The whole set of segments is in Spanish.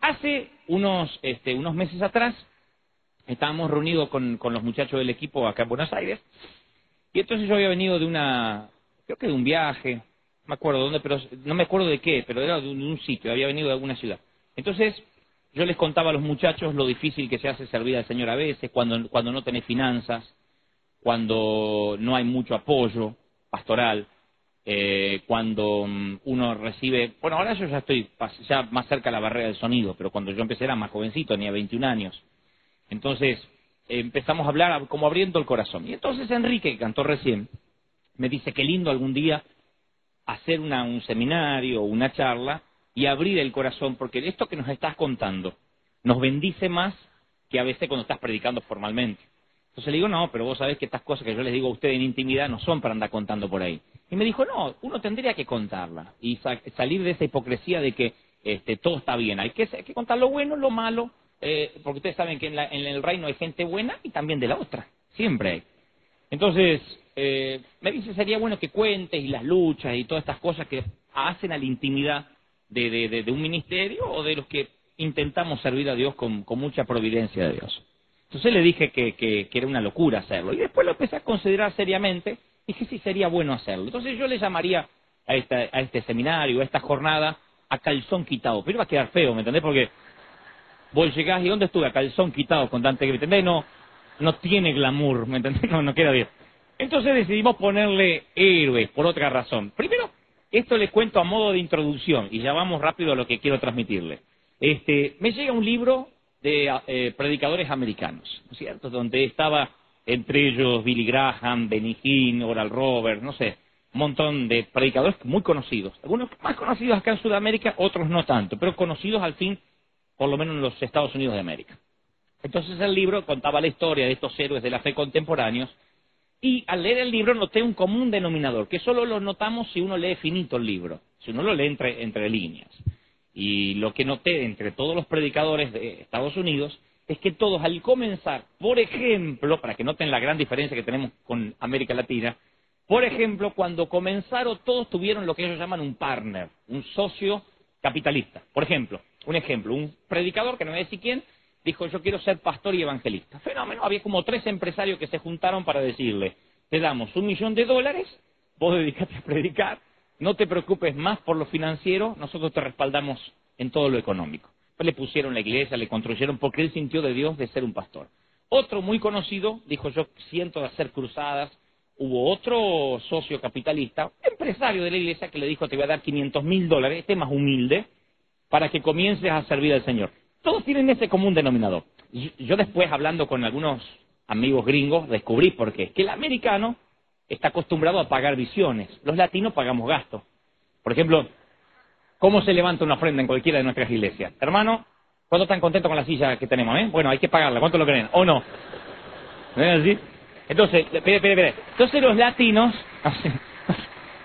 hace unos, este, unos meses atrás estábamos reunidos con, con los muchachos del equipo acá en Buenos Aires y entonces yo había venido de una, creo que de un viaje, no me acuerdo dónde, pero no me acuerdo de qué, pero era de un, de un sitio, había venido de alguna ciudad. Entonces yo les contaba a los muchachos lo difícil que se hace servir al Señor a veces, cuando, cuando no tenés finanzas, cuando no hay mucho apoyo pastoral, eh, cuando mm, uno recibe, bueno, ahora yo ya estoy ya más cerca de la barrera del sonido, pero cuando yo empecé era más jovencito, tenía 21 años. Entonces empezamos a hablar como abriendo el corazón. Y entonces Enrique, que cantó recién, me dice que lindo algún día hacer una- un seminario o una charla y abrir el corazón, porque esto que nos estás contando nos bendice más que a veces cuando estás predicando formalmente. Entonces le digo, no, pero vos sabés que estas cosas que yo les digo a ustedes en intimidad no son para andar contando por ahí. Y me dijo, no, uno tendría que contarla y sa- salir de esa hipocresía de que este, todo está bien. Hay que, hay que contar lo bueno, lo malo, eh, porque ustedes saben que en, la- en el reino hay gente buena y también de la otra. Siempre hay. Entonces, eh, me dice, sería bueno que cuentes y las luchas y todas estas cosas que hacen a la intimidad de, de- un ministerio o de los que intentamos servir a Dios con, con mucha providencia de Dios. Entonces le dije que, que- que era una locura hacerlo. Y después lo empecé a considerar seriamente. Dije, sí, sería bueno hacerlo. Entonces yo le llamaría a, esta, a este seminario, a esta jornada, a calzón quitado. Pero iba a quedar feo, ¿me entendés? Porque vos llegás y ¿dónde estuve? A calzón quitado con tanta ¿me entendés? No, no tiene glamour, ¿me entendés? No, no queda bien. Entonces decidimos ponerle héroes por otra razón. Primero, esto les cuento a modo de introducción y ya vamos rápido a lo que quiero transmitirle. Este, me llega un libro de eh, predicadores americanos, ¿no es cierto? Donde estaba entre ellos Billy Graham, Benny Hinn, Oral Roberts, no sé, un montón de predicadores muy conocidos. Algunos más conocidos acá en Sudamérica, otros no tanto, pero conocidos al fin, por lo menos en los Estados Unidos de América. Entonces el libro contaba la historia de estos héroes de la fe contemporáneos y al leer el libro noté un común denominador, que solo lo notamos si uno lee finito el libro, si uno lo lee entre, entre líneas. Y lo que noté entre todos los predicadores de Estados Unidos es que todos al comenzar, por ejemplo, para que noten la gran diferencia que tenemos con América Latina, por ejemplo, cuando comenzaron todos tuvieron lo que ellos llaman un partner, un socio capitalista. Por ejemplo, un ejemplo, un predicador, que no voy a decir quién, dijo yo quiero ser pastor y evangelista. Fenómeno, había como tres empresarios que se juntaron para decirle, te damos un millón de dólares, vos dedicate a predicar, no te preocupes más por lo financiero, nosotros te respaldamos en todo lo económico. Le pusieron la iglesia, le construyeron porque él sintió de Dios de ser un pastor. Otro muy conocido dijo yo siento de hacer cruzadas. Hubo otro socio capitalista, empresario de la iglesia, que le dijo te voy a dar 500 mil dólares, este más humilde, para que comiences a servir al Señor. Todos tienen ese común denominador. Yo después, hablando con algunos amigos gringos, descubrí por qué. Que el americano está acostumbrado a pagar visiones. Los latinos pagamos gastos. Por ejemplo, ¿cómo se levanta una ofrenda en cualquiera de nuestras iglesias? Hermano, ¿cuánto están contentos con la silla que tenemos? Eh? Bueno, hay que pagarla. ¿Cuánto lo creen? ¿O no? Entonces, espere, espere, espere. Entonces los latinos...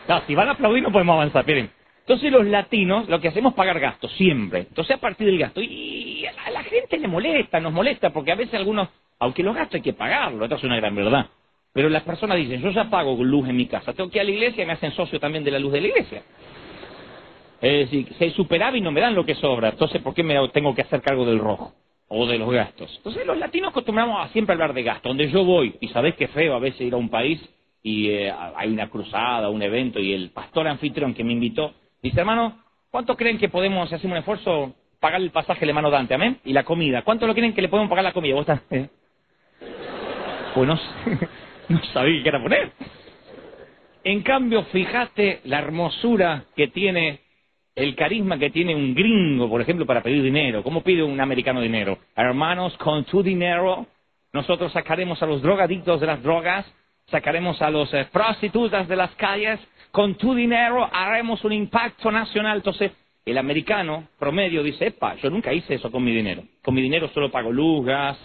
No, si van a aplaudir no podemos avanzar, esperen. Entonces los latinos lo que hacemos es pagar gastos, siempre. Entonces a partir del gasto. Y a la, gente le molesta, nos molesta, porque a veces algunos, aunque los gastos hay que pagarlo, esto es una gran verdad. Pero las personas dicen, yo ya pago luz en mi casa, tengo que ir a la iglesia y me hacen socio también de la luz de la iglesia. Es decir, si hay superávit no me dan lo que sobra, entonces ¿por qué me tengo que hacer cargo del rojo? O de los gastos. Entonces los latinos acostumbramos a siempre hablar de gastos. Donde yo voy, y sabés que feo a veces ir a un país y eh, hay una cruzada, un evento, y el pastor anfitrión que me invitó, dice, hermano, ¿cuánto creen que podemos, si hacemos un esfuerzo, pagar el pasaje de hermano Dante, amén? Y la comida. ¿Cuánto lo creen que le podemos pagar la comida? ¿Vos estás? eh? Pues no, no sabía qué era poner. En cambio, fíjate la hermosura que tiene, el carisma que tiene un gringo, por ejemplo, para pedir dinero. ¿Cómo pide un americano dinero? Hermanos, con tu dinero, nosotros sacaremos a los drogadictos de las drogas, sacaremos a los eh, prostitutas de las calles, con tu dinero haremos un impacto nacional. Entonces, el americano promedio dice, epa, yo nunca hice eso con mi dinero. Con mi dinero solo pago luz, gas,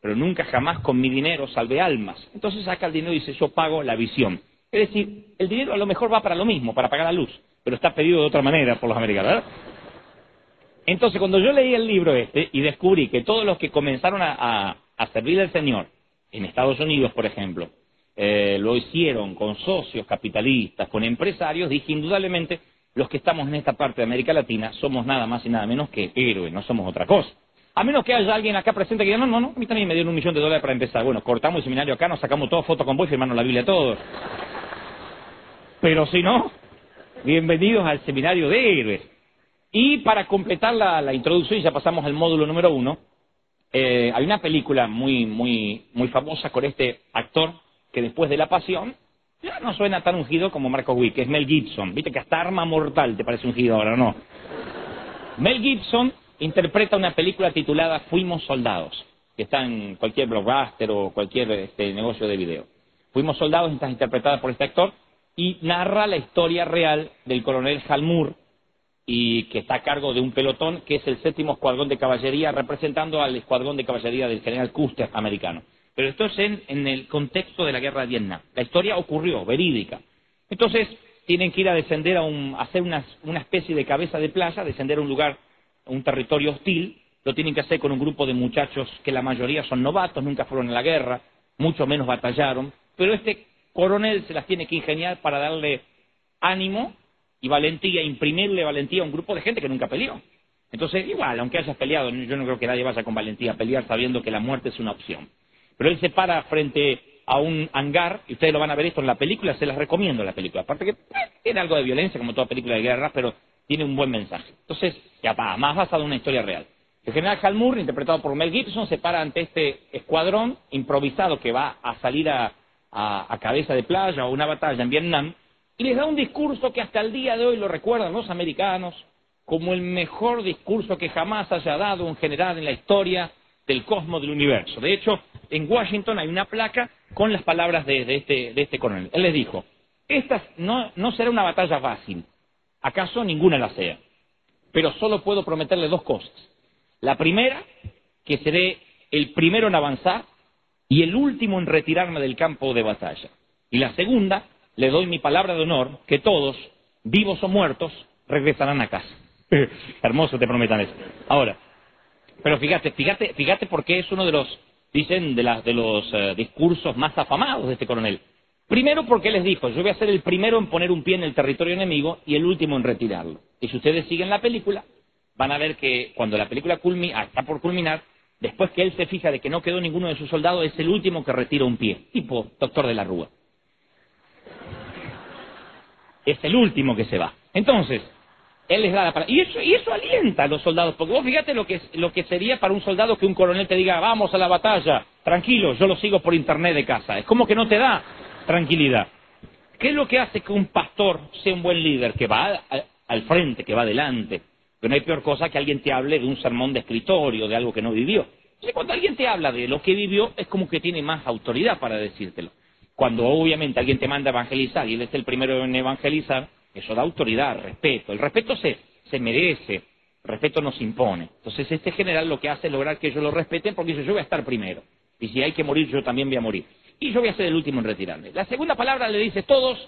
pero nunca jamás con mi dinero salvé almas. Entonces saca el dinero y dice, yo pago la visión. Es decir, el dinero a lo mejor va para lo mismo, para pagar la luz, pero está pedido de otra manera por los americanos, ¿verdad? Entonces, cuando yo leí el libro este y descubrí que todos los que comenzaron a, a, a servir al Señor, en Estados Unidos, por ejemplo, eh, lo hicieron con socios capitalistas, con empresarios, dije indudablemente, los que estamos en esta parte de América Latina somos nada más y nada menos que héroes, no somos otra cosa. A menos que haya alguien acá presente que diga, no, no, no, a mí también me dieron un millón de dólares para empezar. Bueno, cortamos el seminario acá, nos sacamos todas fotos con vos y firmamos la Biblia todos. Pero si no, bienvenidos al seminario de héroes. Y para completar la, introducción, ya pasamos al módulo número uno, eh, hay una película muy, muy, muy famosa con este actor que después de la pasión ya no suena tan ungido como Marco Wick, es Mel Gibson. Viste que hasta arma mortal te parece ungido ahora, ¿no? Mel Gibson interpreta una película titulada Fuimos Soldados, que está en cualquier blockbuster o cualquier este, negocio de video. Fuimos Soldados está interpretada por este actor y narra la historia real del coronel Halmur y que está a cargo de un pelotón que es el séptimo escuadrón de caballería representando al escuadrón de caballería del general Custer americano. Pero esto es en, el contexto de la guerra de Vietnam. La historia ocurrió, verídica. Entonces tienen que ir a descender a, un, hacer una especie de cabeza de playa, descender a un lugar un territorio hostil, lo tienen que hacer con un grupo de muchachos que la mayoría son novatos, nunca fueron a la guerra, mucho menos batallaron, pero este coronel se las tiene que ingeniar para darle ánimo y valentía, imprimirle valentía a un grupo de gente que nunca peleó. Entonces, igual, aunque hayas peleado, yo no creo que nadie vaya con valentía a pelear sabiendo que la muerte es una opción. Pero él se para frente a un hangar, y ustedes lo van a ver esto en la película, se las recomiendo la película. Aparte que eh, algo de violencia, como toda película de guerra, pero tiene un buen mensaje. Entonces, ya va, más basado en una historia real. El general Halmur, interpretado por Mel Gibson, se para ante este escuadrón improvisado que va a salir a, cabeza de playa o una batalla en Vietnam y les da un discurso que hasta el día de hoy lo recuerdan los americanos como el mejor discurso que jamás haya dado un general en la historia del cosmos del universo. De hecho, en Washington hay una placa con las palabras de, este, de este coronel. Él les dijo, esta no, no será una batalla fácil, ¿Acaso ninguna la sea? Pero solo puedo prometerle dos cosas. La primera, que seré el primero en avanzar y el último en retirarme del campo de batalla. Y la segunda, le doy mi palabra de honor que todos, vivos o muertos, regresarán a casa. Hermoso te prometan eso. Ahora, pero fíjate, fíjate, fíjate porque es uno de los, dicen, de, de los eh, discursos más afamados de este coronel. Primero porque les dijo, yo voy a ser el primero en poner un pie en el territorio enemigo y el último en retirarlo. Y si ustedes siguen la película, van a ver que cuando la película ah, está por culminar, después que él se fija de que no quedó ninguno de sus soldados, es el último que retira un pie, tipo doctor de la Rúa. Es el último que se va. Entonces, él les da la Y eso, y eso alienta a los soldados, porque vos fíjate lo que, lo que sería para un soldado que un coronel te diga, vamos a la batalla, tranquilo, yo lo sigo por internet de casa. Es como que no te da tranquilidad. ¿Qué es lo que hace que un pastor sea un buen líder? Que va al frente, que va adelante. Pero no hay peor cosa que alguien te hable de un sermón de escritorio, de algo que no vivió. cuando alguien te habla de lo que vivió, es como que tiene más autoridad para decírtelo. Cuando obviamente alguien te manda a evangelizar y él es el primero en evangelizar, eso da autoridad, respeto. El respeto se, se merece, el respeto nos impone. Entonces este general lo que hace es lograr que ellos lo respeten porque dice yo voy a estar primero. Y si hay que morir, yo también voy a morir y yo voy a ser el último en retirarme. La segunda palabra le dice, todos,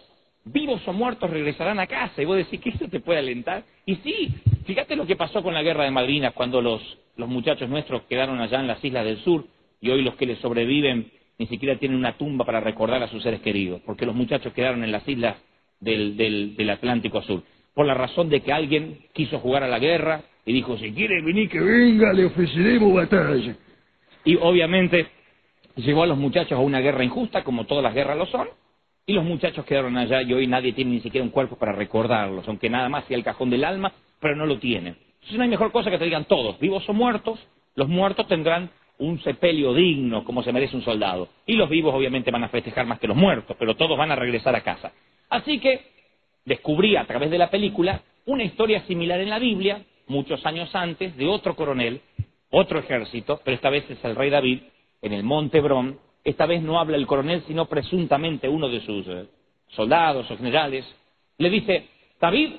vivos o muertos, regresarán a casa. Y vos decís, ¿que eso te puede alentar? Y sí, fíjate lo que pasó con la guerra de Malvinas, cuando los, los muchachos nuestros quedaron allá en las islas del sur, y hoy los que les sobreviven ni siquiera tienen una tumba para recordar a sus seres queridos, porque los muchachos quedaron en las islas del, del, Atlántico Sur, por la razón de que alguien quiso jugar a la guerra y dijo, si quiere venir que venga, le ofreceremos batalla. Y obviamente llevó a los muchachos a una guerra injusta, como todas las guerras lo son, y los muchachos quedaron allá y hoy nadie tiene ni siquiera un cuerpo para recordarlos, aunque nada más sea el cajón del alma, pero no lo tienen. Entonces no hay mejor cosa que te digan todos, vivos o muertos, los muertos tendrán un sepelio digno, como se merece un soldado. Y los vivos obviamente van a festejar más que los muertos, pero todos van a regresar a casa. Así que descubrí a través de la película una historia similar en la Biblia, muchos años antes, de otro coronel, otro ejército, pero esta vez es el rey David, en el Monte Bron, esta vez no habla el coronel, sino presuntamente uno de sus eh, soldados o generales, le dice, David,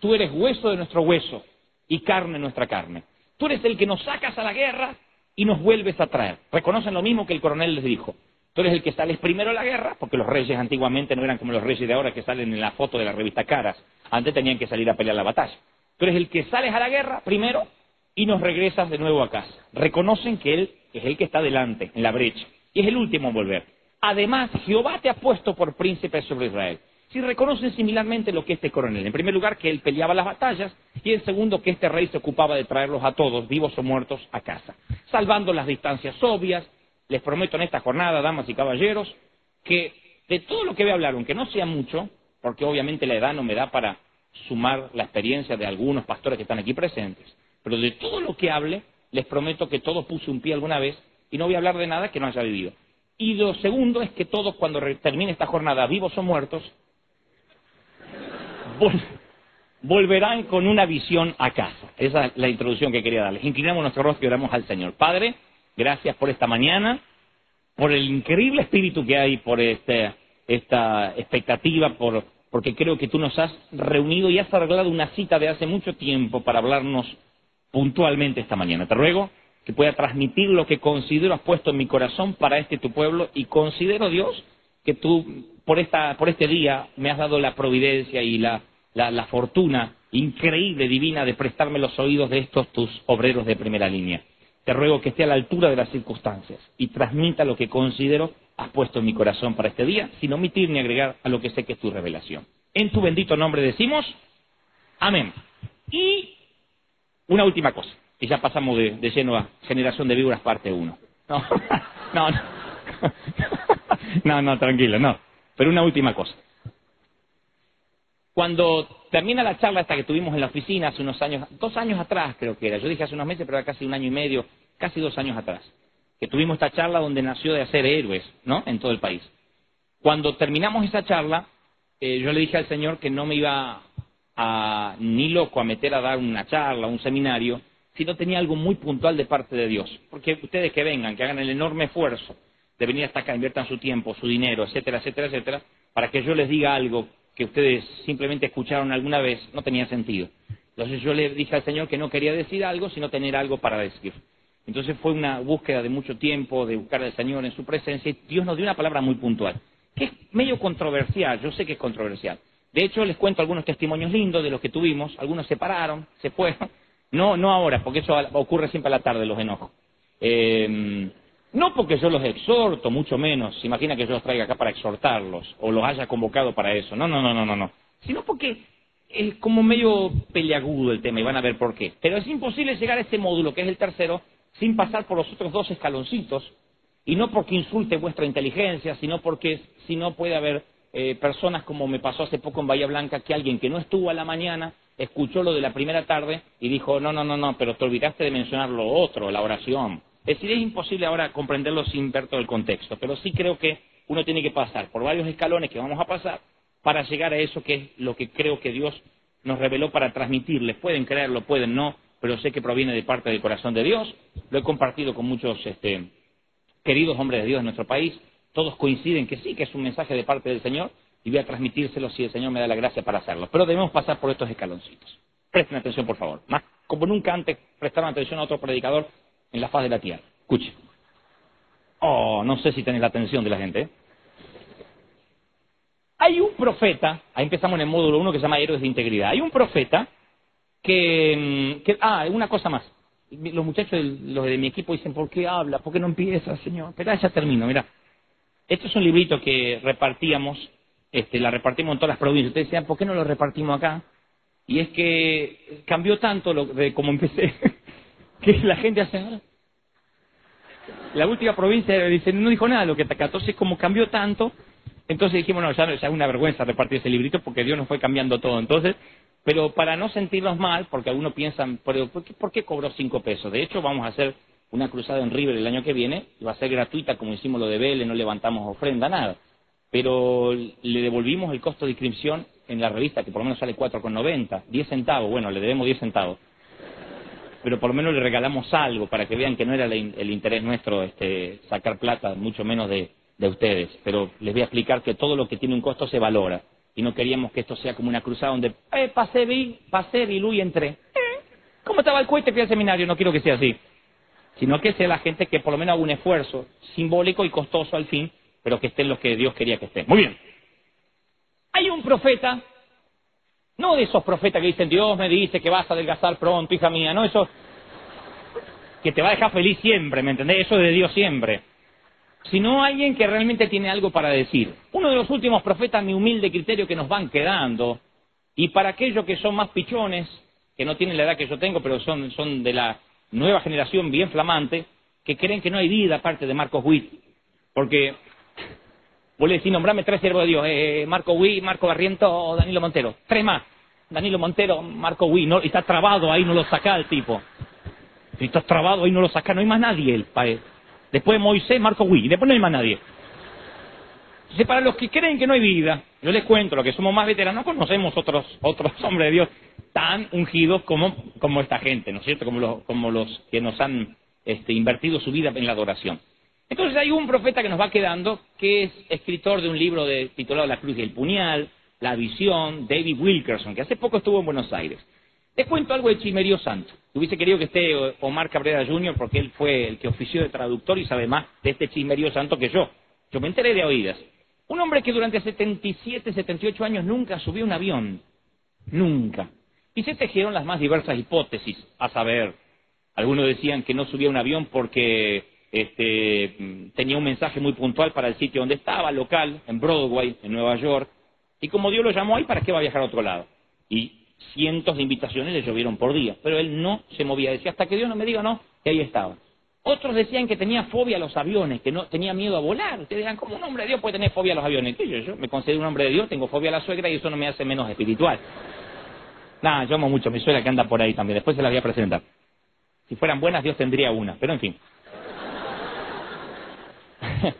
tú eres hueso de nuestro hueso y carne de nuestra carne. Tú eres el que nos sacas a la guerra y nos vuelves a traer. Reconocen lo mismo que el coronel les dijo. Tú eres el que sales primero a la guerra, porque los reyes antiguamente no eran como los reyes de ahora que salen en la foto de la revista Caras. Antes tenían que salir a pelear la batalla. Tú eres el que sales a la guerra primero y nos regresas de nuevo a casa. Reconocen que él es el que está delante, en la brecha, y es el último en volver. Además, Jehová te ha puesto por príncipe sobre Israel. si reconocen similarmente lo que este coronel. En primer lugar, que él peleaba las batallas y en segundo, que este rey se ocupaba de traerlos a todos, vivos o muertos, a casa, salvando las distancias obvias. Les prometo en esta jornada, damas y caballeros, que de todo lo que voy a hablar, aunque no sea mucho, porque obviamente la edad no me da para sumar la experiencia de algunos pastores que están aquí presentes, pero de todo lo que hable, les prometo que todo puse un pie alguna vez y no voy a hablar de nada que no haya vivido. Y lo segundo es que todos, cuando termine esta jornada, vivos o muertos, volverán con una visión a casa. Esa es la introducción que quería darles. Inclinamos nuestro rostro y oramos al Señor. Padre, gracias por esta mañana, por el increíble espíritu que hay, por este, esta expectativa, por, porque creo que tú nos has reunido y has arreglado una cita de hace mucho tiempo para hablarnos puntualmente esta mañana. Te ruego que pueda transmitir lo que considero has puesto en mi corazón para este tu pueblo y considero, Dios, que tú por, esta, por este día me has dado la providencia y la, la, fortuna increíble, divina, de prestarme los oídos de estos tus obreros de primera línea. Te ruego que esté a la altura de las circunstancias y transmita lo que considero has puesto en mi corazón para este día, sin omitir ni agregar a lo que sé que es tu revelación. En tu bendito nombre decimos, amén. Y una última cosa, y ya pasamos de, de lleno a Generación de Víboras parte 1. No, no, no, no, no, tranquilo, no. Pero una última cosa. Cuando termina la charla esta que tuvimos en la oficina hace unos años, dos años atrás creo que era, yo dije hace unos meses, pero era casi un año y medio, casi dos años atrás, que tuvimos esta charla donde nació de hacer héroes, ¿no? En todo el país. Cuando terminamos esa charla, eh, yo le dije al Señor que no me iba a, ni loco a meter a dar una charla, un seminario, si no tenía algo muy puntual de parte de Dios. Porque ustedes que vengan, que hagan el enorme esfuerzo de venir hasta acá, inviertan su tiempo, su dinero, etcétera, etcétera, etcétera, para que yo les diga algo que ustedes simplemente escucharon alguna vez, no tenía sentido. Entonces yo le dije al Señor que no quería decir algo, sino tener algo para decir. Entonces fue una búsqueda de mucho tiempo, de buscar al Señor en su presencia, y Dios nos dio una palabra muy puntual, que es medio controversial, yo sé que es controversial. De hecho, les cuento algunos testimonios lindos de los que tuvimos, algunos se pararon, se fueron, no, no ahora, porque eso ocurre siempre a la tarde, los enojos. Eh, no porque yo los exhorto, mucho menos. Se imagina que yo los traiga acá para exhortarlos o los haya convocado para eso. No, no, no, no, no, no. Sino porque es como medio peleagudo el tema y van a ver por qué. Pero es imposible llegar a este módulo, que es el tercero, sin pasar por los otros dos escaloncitos. Y no porque insulte vuestra inteligencia, sino porque si no puede haber eh, personas como me pasó hace poco en Bahía Blanca, que alguien que no estuvo a la mañana escuchó lo de la primera tarde y dijo, no, no, no, no, pero te olvidaste de mencionar lo otro, la oración es decir, es imposible ahora comprenderlo sin ver todo el contexto, pero sí creo que uno tiene que pasar por varios escalones que vamos a pasar para llegar a eso que es lo que creo que Dios nos reveló para transmitirles. Pueden creerlo, pueden no, pero sé que proviene de parte del corazón de Dios. Lo he compartido con muchos este, queridos hombres de Dios de nuestro país. Todos coinciden que sí, que es un mensaje de parte del Señor y voy a transmitírselo si el Señor me da la gracia para hacerlo. Pero debemos pasar por estos escaloncitos. Presten atención, por favor. Más como nunca antes prestaron atención a otro predicador en la faz de la tierra. Escuche. Oh, no sé si tenés la atención de la gente. ¿eh? Hay un profeta, ahí empezamos en el módulo 1 que se llama Héroes de Integridad. Hay un profeta que, mm, ah, una cosa más. Los muchachos, de, los de mi equipo dicen, ¿por qué habla? ¿Por qué no empieza, señor? Espera, ya termino, mira. Este es un librito que repartíamos, este, la repartimos en todas las provincias. Ustedes decían, ¿por qué no lo repartimos acá? Y es que cambió tanto lo, de como empecé que la gente hace ahora. La última provincia dice, no dijo nada lo que acá. Entonces, como cambió tanto, entonces dijimos, no, ya, es una vergüenza repartir ese librito porque Dios nos fue cambiando todo. Entonces, pero para no sentirnos mal, porque algunos piensan, ¿por qué, ¿por qué cobró cinco pesos? De hecho, vamos a hacer una cruzada en River el año que viene, va a ser gratuita como hicimos lo de Vélez, no levantamos ofrenda, nada. Pero le devolvimos el costo de inscripción en la revista, que por lo menos sale 4,90, 10 centavos, bueno, le debemos 10 centavos pero por lo menos le regalamos algo para que vean que no era el, interés nuestro este, sacar plata, mucho menos de, ustedes. Pero les voy a explicar que todo lo que tiene un costo se valora. Y no queríamos que esto sea como una cruzada donde, eh, pasé, vi, pasé, vi, y entré. Eh, ¿Cómo estaba el cohete? Fui al seminario, no quiero que sea así. Sino que sea la gente que por lo menos haga un esfuerzo simbólico y costoso al fin, pero que estén los que Dios quería que estén. Muy bien. Hay un profeta no de esos profetas que dicen, Dios me dice que vas a adelgazar pronto, hija mía, no, eso que te va a dejar feliz siempre, ¿me entendés? Eso es de Dios siempre. sino alguien que realmente tiene algo para decir. Uno de los últimos profetas, mi humilde criterio, que nos van quedando, y para aquellos que son más pichones, que no tienen la edad que yo tengo, pero son, son de la nueva generación bien flamante, que creen que no hay vida aparte de Marcos Witt. Porque vos le decís, nombrame tres siervos de Dios, eh, Marco Witt, Marco Barriento Danilo Montero. Tres más. Danilo Montero, Marco Witt, no, está trabado ahí, no lo saca el tipo. Está trabado ahí, no lo saca, no hay más nadie el país. Después de Moisés, Marco Witt, después no hay más nadie. Entonces, para los que creen que no hay vida, yo les cuento, los que somos más veteranos, conocemos otros, otros hombres de Dios tan ungidos como, esta gente, ¿no es cierto? Como los, como los que nos han este, invertido su vida en la adoración. Entonces hay un profeta que nos va quedando, que es escritor de un libro de, titulado La Cruz y el Puñal, La Visión, David Wilkerson, que hace poco estuvo en Buenos Aires. Les cuento algo de Chimerío Santo. Hubiese querido que esté Omar Cabrera Jr., porque él fue el que ofició de traductor y sabe más de este Chimerío Santo que yo. Yo me enteré de oídas. Un hombre que durante 77, 78 años nunca subió un avión. Nunca. Y se tejieron las más diversas hipótesis, a saber, algunos decían que no subía un avión porque este, tenía un mensaje muy puntual para el sitio donde estaba, local, en Broadway, en Nueva York, y como Dios lo llamó ahí, ¿para qué va a viajar a otro lado? Y cientos de invitaciones le llovieron por día, pero él no se movía, decía, hasta que Dios no me diga no, que ahí estaba. Otros decían que tenía fobia a los aviones, que no tenía miedo a volar. Ustedes dirán, ¿cómo un hombre de Dios puede tener fobia a los aviones? Yo, yo me considero un hombre de Dios, tengo fobia a la suegra y eso no me hace menos espiritual. Nada, yo amo mucho a mi suegra que anda por ahí también. Después se la voy a presentar. Si fueran buenas, Dios tendría una, pero en fin.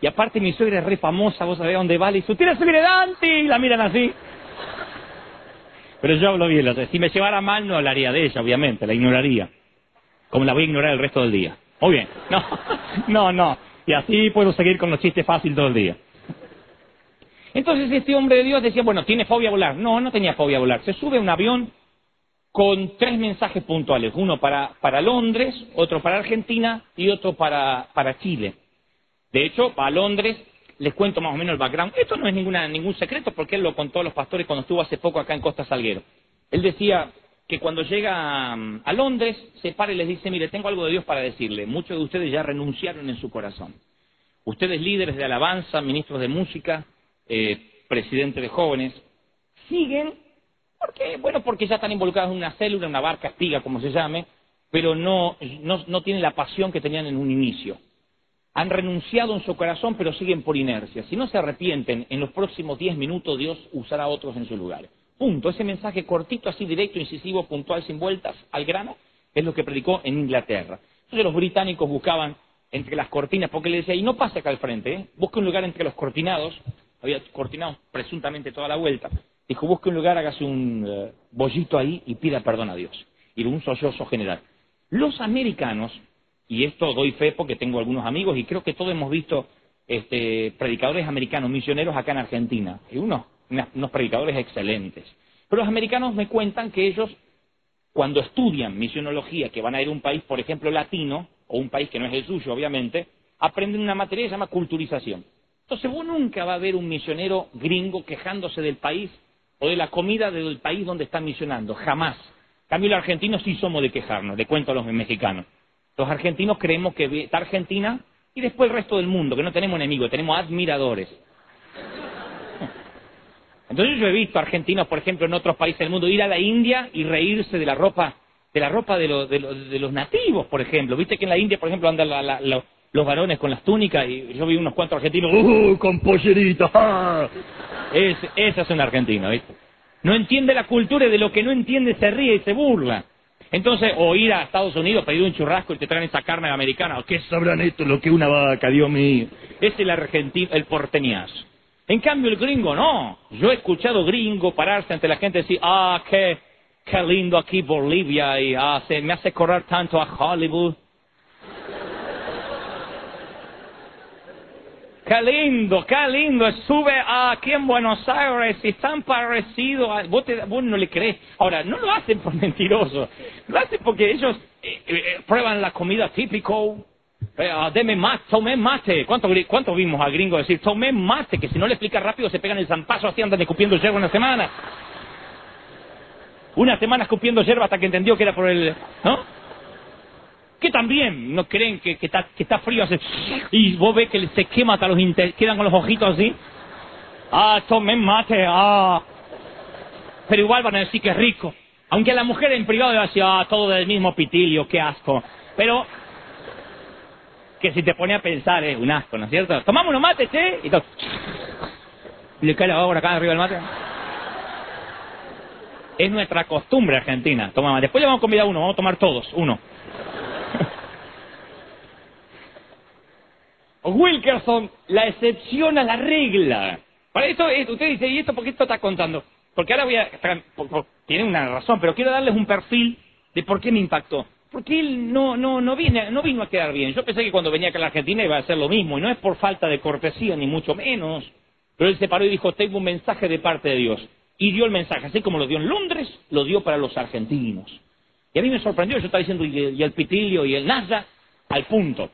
y aparte mi suegra es re famosa, vos sabés dónde va, y dice, ¿tienes suegra Dante? Y la miran así. Pero yo hablo bien, si me llevara mal no hablaría de ella, obviamente, la ignoraría. Como la voy a ignorar el resto del día. Muy bien. No, no, no. Y así puedo seguir con los chistes fáciles todo el día. Entonces este hombre de Dios decía, bueno, ¿tiene fobia a volar? No, no tenía fobia a volar. Se sube a un avión con tres mensajes puntuales. Uno para, para Londres, otro para Argentina y otro para, para Chile. De hecho, a Londres les cuento más o menos el background. Esto no es ninguna, ningún secreto porque él lo contó a los pastores cuando estuvo hace poco acá en Costa Salguero. Él decía que cuando llega a Londres se para y les dice, mire, tengo algo de Dios para decirle. Muchos de ustedes ya renunciaron en su corazón. Ustedes líderes de alabanza, ministros de música, eh, presidente de jóvenes, siguen, porque, bueno, porque ya están involucrados en una célula, una barca espiga, como se llame, pero no, no, tienen la pasión que tenían en un inicio. Han renunciado en su corazón, pero siguen por inercia. Si no se arrepienten, en los próximos diez minutos Dios usará a otros en su lugar. Punto. Ese mensaje cortito, así directo, incisivo, puntual, sin vueltas, al grano, es lo que predicó en Inglaterra. Entonces los británicos buscaban entre las cortinas, porque le decía, y no pase acá al frente, ¿eh? busque un lugar entre los cortinados, había cortinado presuntamente toda la vuelta. Dijo, busque un lugar, hágase un eh, bollito ahí y pida perdón a Dios. Y un sollozo general. Los americanos, y esto doy fe porque tengo algunos amigos y creo que todos hemos visto este, predicadores americanos, misioneros acá en Argentina, y unos, unos predicadores excelentes. Pero los americanos me cuentan que ellos, cuando estudian misionología, que van a ir a un país, por ejemplo, latino, o un país que no es el suyo, obviamente, aprenden una materia que se llama culturización. Entonces vos nunca va a ver un misionero gringo quejándose del país o de la comida del país donde está misionando, jamás. En cambio, los argentinos sí somos de quejarnos, le cuento a los mexicanos. Los argentinos creemos que está Argentina y después el resto del mundo, que no tenemos enemigos, tenemos admiradores. Entonces yo he visto argentinos, por ejemplo, en otros países del mundo ir a la India y reírse de la ropa de la ropa de, los nativos, por ejemplo. Viste que en la India, por ejemplo, andan la, los varones con las túnicas y yo vi unos cuantos argentinos, ¡uh! con pollerita. ¡ah! ese es un argentino, ¿viste? No entiende la cultura y de lo que no entiende se ríe y se burla. Entonces, o ir a Estados Unidos, pedir un churrasco y te traen esa carne americana, ¿qué sabrán esto lo que una vaca, Dios mío? Es el argentino, el porteñazo. En cambio, el gringo no. Yo he escuchado gringo pararse ante la gente y decir, ah, qué, qué lindo aquí Bolivia y ah, se me hace correr tanto a Hollywood. Qué lindo, qué lindo. Sube aquí en Buenos Aires y tan parecido. A... Vos, no le crees. Ahora, no lo hacen por mentiroso. Lo hacen porque ellos eh, eh, prueban la comida típico. Eh, ah, deme mate, tomé mate. ¿Cuánto, ¿Cuánto vimos al gringo decir tomé mate? Que si no le explica rápido se pegan el zampazo así andan escupiendo hierba una semana. Una semana escupiendo hierba hasta que entendió que era por el... ¿No? Que también no creen que, que, está, que está frío hace, y vos ves que se quema hasta los inter- quedan con los ojitos así. Ah, tomen mate, ah. Pero igual van a decir que es rico. Aunque la mujer en privado va a decir, ah, todo del mismo pitilio, qué asco. Pero que si te pone a pensar es un asco, ¿no es cierto? Tomamos unos mates, ¿eh? Y todo. Le cae la obra acá arriba del mate. Es nuestra costumbre argentina. Toma mate. Después le vamos a convidar uno, vamos a tomar todos, uno. Wilkerson, la excepción a la regla. Para esto, es- usted dice, ¿y esto por qué esto está contando? Porque ahora voy a... tiene una razón, pero quiero darles un perfil de por qué me impactó. Porque él no, no, no, viene, no vino a quedar bien. Yo pensé que cuando venía acá a la Argentina iba a hacer lo mismo, y no es por falta de cortesía, ni mucho menos. Pero él se paró y dijo, tengo un mensaje de parte de Dios. Y dio el mensaje, así como lo dio en Londres, lo dio para los argentinos. Y a mí me sorprendió, yo estaba diciendo, y el pitilio y el NASA, al punto.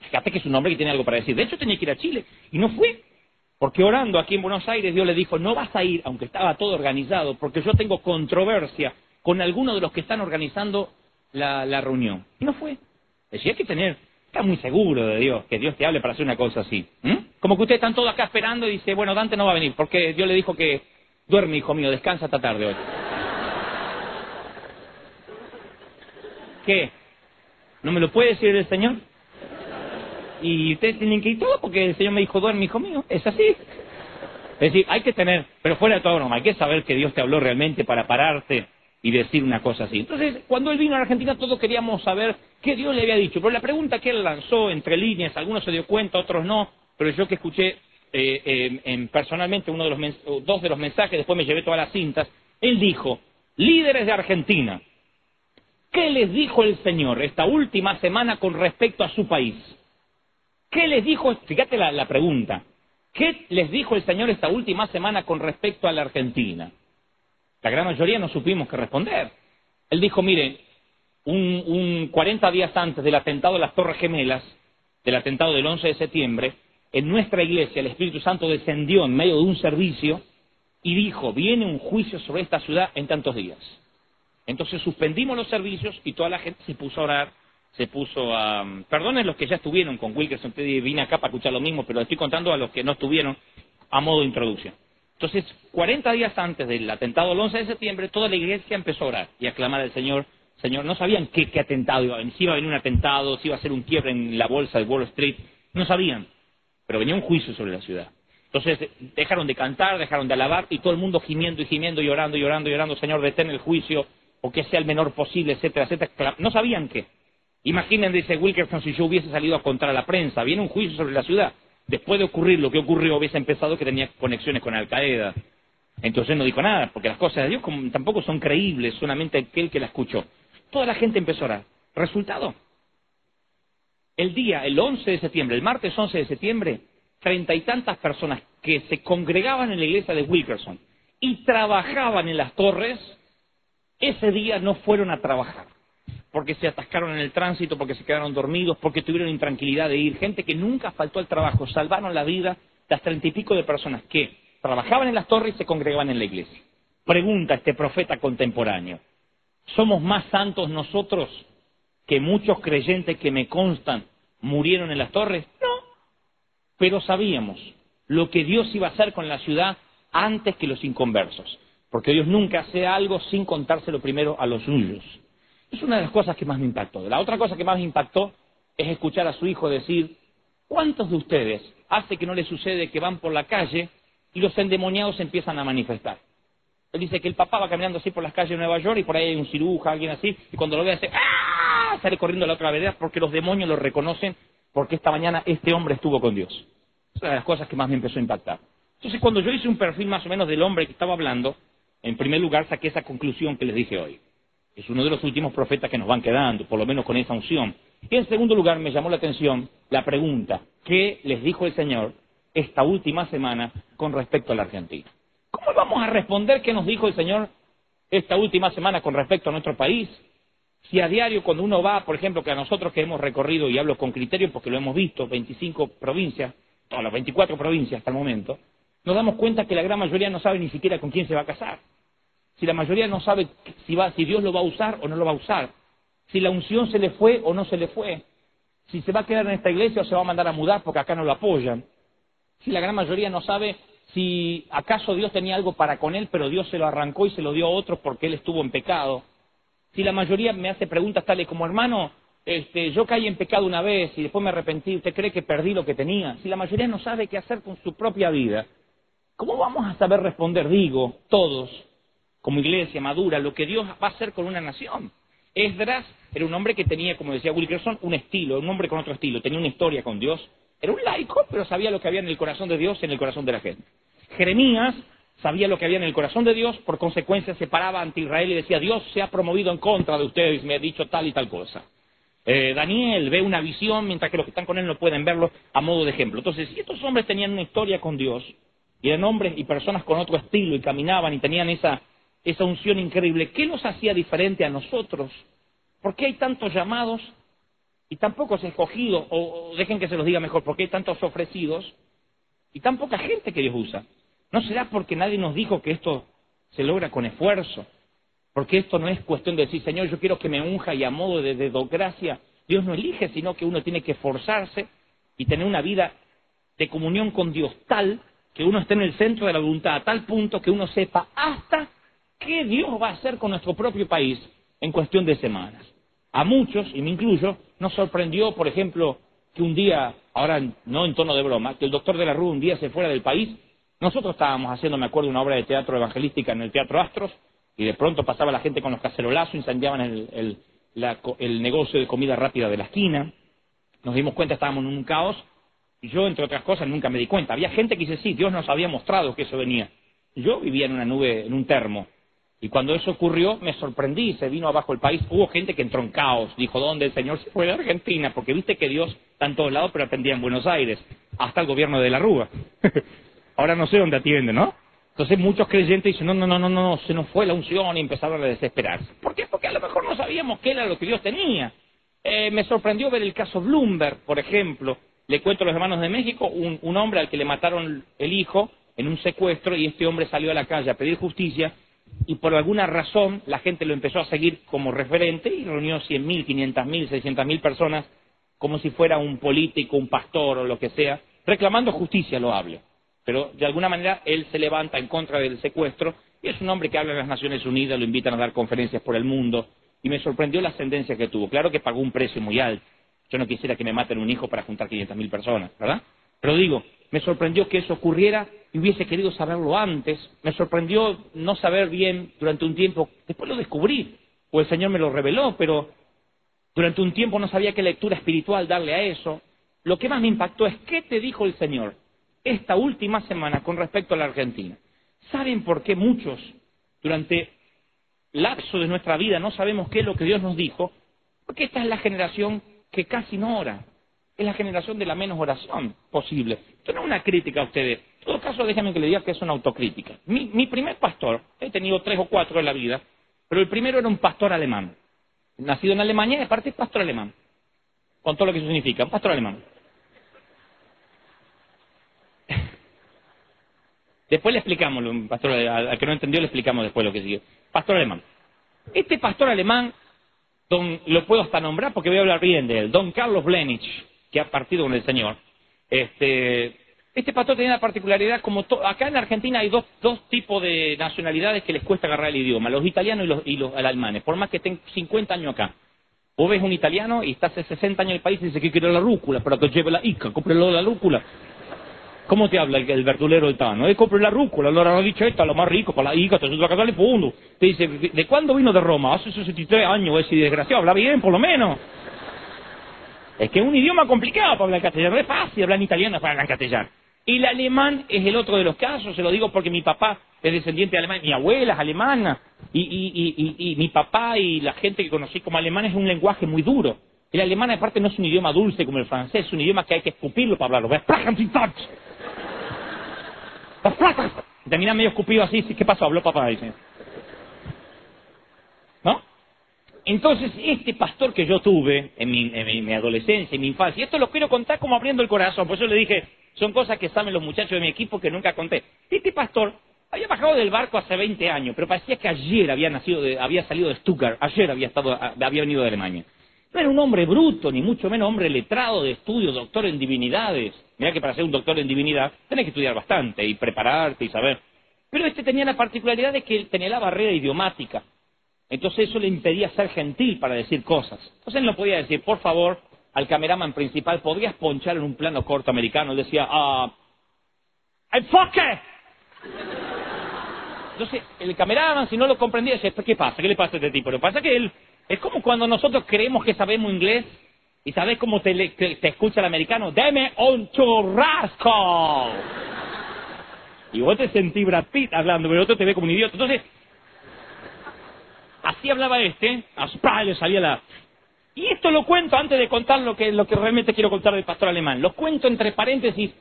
Fíjate que es un hombre que tiene algo para decir. De hecho, tenía que ir a Chile, y no fue. Porque orando aquí en Buenos Aires, Dios le dijo, no vas a ir, aunque estaba todo organizado, porque yo tengo controversia con alguno de los que están organizando la, reunión. Y no fue. Decía, hay que tener, está muy seguro de Dios, que Dios te hable para hacer una cosa así. Como que ustedes están todos acá esperando y dice, bueno, Dante no va a venir, porque Dios le dijo que duerme, hijo mío, descansa esta tarde hoy. ¿Qué? ¿No me lo puede decir el Señor? Y ustedes tienen que ir todos porque el Señor me dijo, duerme, hijo mío. Es así. Es decir, hay que tener, pero fuera de todo broma, hay que saber que Dios te habló realmente para pararte y decir una cosa así. Entonces, cuando él vino a Argentina, todos queríamos saber qué Dios le había dicho. Pero la pregunta que él lanzó entre líneas, algunos se dio cuenta, otros no, pero yo que escuché eh, eh, en- personalmente uno de los dos de los mensajes, después me llevé todas las cintas, él dijo, líderes de Argentina, ¿qué les dijo el Señor esta última semana con respecto a su país? ¿Qué les dijo? Fíjate la, pregunta. ¿Qué les dijo el Señor esta última semana con respecto a la Argentina? La gran mayoría no supimos qué responder. Él dijo, miren, un, un 40 días antes del atentado de las Torres Gemelas, del atentado del 11 de septiembre, en nuestra iglesia el Espíritu Santo descendió en medio de un servicio y dijo, viene un juicio sobre esta ciudad en tantos días. Entonces suspendimos los servicios y toda la gente se puso a orar, se puso a... Perdonen los que ya estuvieron con Wilkerson, te vine acá para escuchar lo mismo, pero estoy contando a los que no estuvieron a modo de introducción. Entonces, 40 días antes del atentado del 11 de septiembre, toda la iglesia empezó a orar y a clamar al Señor. Señor, no sabían qué, qué atentado iba a venir, si iba a venir un atentado, si iba a ser un quiebre en la bolsa de Wall Street, no sabían, pero venía un juicio sobre la ciudad. Entonces dejaron de cantar, dejaron de alabar y todo el mundo gimiendo y gimiendo y orando y orando y orando, Señor, detén el juicio o que sea el menor posible, etcétera, etcétera. No sabían qué. Imaginen, dice Wilkerson, si yo hubiese salido a contar a la prensa, viene un juicio sobre la ciudad. Después de ocurrir lo que ocurrió, hubiese empezado que tenía conexiones con Al Qaeda. Entonces no dijo nada, porque las cosas de Dios tampoco son creíbles, solamente aquel que la escuchó. Toda la gente empezó a orar. Resultado, el día, el 11 de septiembre, el martes 11 de septiembre, treinta y tantas personas que se congregaban en la iglesia de Wilkerson y trabajaban en las torres, ese día no fueron a trabajar. Porque se atascaron en el tránsito, porque se quedaron dormidos, porque tuvieron intranquilidad de ir. Gente que nunca faltó al trabajo, salvaron la vida de las treinta y pico de personas que trabajaban en las torres y se congregaban en la iglesia. Pregunta este profeta contemporáneo. ¿Somos más santos nosotros que muchos creyentes que me constan murieron en las torres? No. Pero sabíamos lo que Dios iba a hacer con la ciudad antes que los inconversos. Porque Dios nunca hace algo sin contárselo primero a los suyos. Es una de las cosas que más me impactó. La otra cosa que más me impactó es escuchar a su hijo decir, ¿cuántos de ustedes hace que no les sucede que van por la calle y los endemoniados empiezan a manifestar? Él dice que el papá va caminando así por las calles de Nueva York y por ahí hay un ciruja, alguien así, y cuando lo ve hace ¡ah! sale corriendo a la otra vereda porque los demonios lo reconocen porque esta mañana este hombre estuvo con Dios. Es una de las cosas que más me empezó a impactar. Entonces cuando yo hice un perfil más o menos del hombre que estaba hablando, en primer lugar saqué esa conclusión que les dije hoy. Es uno de los últimos profetas que nos van quedando, por lo menos con esa unción. Y en segundo lugar me llamó la atención la pregunta, ¿qué les dijo el Señor esta última semana con respecto a la Argentina? ¿Cómo vamos a responder qué nos dijo el Señor esta última semana con respecto a nuestro país? Si a diario cuando uno va, por ejemplo, que a nosotros que hemos recorrido, y hablo con criterio porque lo hemos visto, 25 provincias, o las 24 provincias hasta el momento, nos damos cuenta que la gran mayoría no sabe ni siquiera con quién se va a casar. Si la mayoría no sabe si, va, si Dios lo va a usar o no lo va a usar. si la unción se le fue o no se le fue, si se va a quedar en esta iglesia o se va a mandar a mudar porque acá no lo apoyan, si la gran mayoría no sabe si acaso Dios tenía algo para con él, pero Dios se lo arrancó y se lo dio a otro porque él estuvo en pecado, si la mayoría me hace preguntas tales como, hermano, este, yo caí en pecado una vez y después me arrepentí, ¿usted cree que perdí lo que tenía? Si la mayoría no sabe qué hacer con su propia vida, ¿cómo vamos a saber responder, digo, todos, como iglesia madura, lo que Dios va a hacer con una nación? Esdras era un hombre que tenía, como decía Wilkerson, un estilo, un hombre con otro estilo, tenía una historia con Dios. Era un laico, pero sabía lo que había en el corazón de Dios y en el corazón de la gente. Jeremías sabía lo que había en el corazón de Dios, por consecuencia se paraba ante Israel y decía, Dios se ha promovido en contra de ustedes, me ha dicho tal y tal cosa. Eh, Daniel ve una visión, mientras que los que están con él no pueden verlo a modo de ejemplo. Entonces, si estos hombres tenían una historia con Dios, y eran hombres y personas con otro estilo, y caminaban y tenían esa, esa unción increíble, ¿qué los hacía diferente a nosotros? ¿Por qué hay tantos llamados y tan pocos escogidos? O, dejen que se los diga mejor, ¿por qué hay tantos ofrecidos y tan poca gente que Dios usa? ¿No será porque nadie nos dijo que esto se logra con esfuerzo? Porque esto no es cuestión de decir, Señor, yo quiero que me unja y a modo de, de gracia. Dios no elige, sino que uno tiene que esforzarse y tener una vida de comunión con Dios tal que uno esté en el centro de la voluntad, a tal punto que uno sepa hasta qué Dios va a hacer con nuestro propio país en cuestión de semanas. A muchos, y me incluyo, nos sorprendió, por ejemplo, que un día, ahora no en tono de broma, que el doctor de la Rúa un día se fuera del país. Nosotros estábamos haciendo, me acuerdo, una obra de teatro evangelística en el Teatro Astros, y de pronto pasaba la gente con los cacerolazos, incendiaban el, el negocio de comida rápida de la esquina. Nos dimos cuenta, estábamos en un caos, y yo, entre otras cosas, nunca me di cuenta. Había gente que dice, sí, Dios nos había mostrado que eso venía. Yo vivía en una nube, en un termo, y cuando eso ocurrió, me sorprendí, se vino abajo el país. Hubo gente que entró en caos, dijo, ¿dónde el Señor se fue de Argentina? Porque viste que Dios está en todos lados, pero atendía en Buenos Aires, hasta el gobierno de la Rúa. Ahora no sé dónde atiende, ¿no? Entonces muchos creyentes dicen, no, no, no, no, no, se nos fue la unción y empezaron a desesperarse. ¿Por qué? Porque a lo mejor no sabíamos qué era lo que Dios tenía. Eh, me sorprendió ver el caso Bloomberg, por ejemplo. Le cuento a los hermanos de México, un, un hombre al que le mataron el hijo en un secuestro y este hombre salió a la calle a pedir justicia y por alguna razón la gente lo empezó a seguir como referente y reunió 100.000, 500.000, 600.000 personas como si fuera un político, un pastor o lo que sea, reclamando justicia lo hable. Pero de alguna manera él se levanta en contra del secuestro y es un hombre que habla en las Naciones Unidas, lo invitan a dar conferencias por el mundo y me sorprendió la ascendencia que tuvo. Claro que pagó un precio muy alto. Yo no quisiera que me maten un hijo para juntar 500.000 personas, ¿verdad? Pero digo, me sorprendió que eso ocurriera y hubiese querido saberlo antes. Me sorprendió no saber bien durante un tiempo. Después lo descubrí, o el Señor me lo reveló, pero durante un tiempo no sabía qué lectura espiritual darle a eso. Lo que más me impactó es qué te dijo el Señor esta última semana con respecto a la Argentina. ¿Saben por qué muchos durante lapso de nuestra vida no sabemos qué es lo que Dios nos dijo? Porque esta es la generación que casi no ora es la generación de la menos oración posible. Esto no es una crítica a ustedes. En todo caso, déjenme que le diga que es una autocrítica. Mi, mi primer pastor, he tenido tres o cuatro en la vida, pero el primero era un pastor alemán. Nacido en Alemania y aparte es pastor alemán. Con todo lo que eso significa, un pastor alemán. Después le explicamos, pastor, al que no entendió le explicamos después lo que sigue. Pastor alemán. Este pastor alemán, don, lo puedo hasta nombrar porque voy a hablar bien de él, don Carlos Blenich, que ha partido con el Señor. Este, este pastor tenía la particularidad, como acá en Argentina hay dos, dos tipos de nacionalidades que les cuesta agarrar el idioma, los italianos y los, y los alemanes, por más que estén 50 años acá. Vos ves un italiano y está hace 60 años en el país y dice que quiere la rúcula, pero que lleve la ica, cómprelo la rúcula. ¿Cómo te habla el, verdulero del Tano? Eh, compre la rúcula, allora la ricetta, lo más rico, para la ica, te la casa de fondo. Te dice, ¿de cuándo vino de Roma? Hace 63 años, ese desgraciado, habla bien, por lo menos. Es que es un idioma complicado para hablar castellano, no es fácil hablar en italiano para hablar en castellano. Y el alemán es el otro de los casos, se lo digo porque mi papá es descendiente de alemán, mi abuela es alemana, y, mi papá y la gente que conocí como alemán es un lenguaje muy duro. El alemán aparte no es un idioma dulce como el francés, es un idioma que hay que escupirlo para hablarlo. Termina medio escupido así, ¿qué pasó? Habló papá, dice. ¿No? Entonces, este pastor que yo tuve en mi, adolescencia, en mi infancia, y esto lo quiero contar como abriendo el corazón, por eso le dije, son cosas que saben los muchachos de mi equipo que nunca conté. Este pastor Había bajado del barco hace 20 años, pero parecía que ayer había, nacido de- había salido de Stuttgart, ayer había, estado, había venido de Alemania. No era un hombre bruto, ni mucho menos hombre letrado de estudio, doctor en divinidades. Mira que para ser un doctor en divinidad tenés que estudiar bastante y prepararte y saber. Pero este tenía la particularidad de que tenía la barrera idiomática. Entonces eso le impedía ser gentil para decir cosas. Entonces él no podía decir, por favor, al cameraman principal, ¿podrías ponchar en un plano corto americano? Él decía, ah, ¡enfoque! Entonces, el cameraman, si no lo comprendía, decía, ¿qué pasa? ¿Qué le pasa a este tipo? Lo que pasa es que él, es como cuando nosotros creemos que sabemos inglés y sabes cómo te, te escucha el americano, ¡deme un churrasco! Y vos te sentís Brad Pitt hablando, pero el otro te ve como un idiota. Entonces, así hablaba este, a le salía la... Y esto lo cuento antes de contar lo que, lo que realmente quiero contar del pastor alemán. Lo cuento entre paréntesis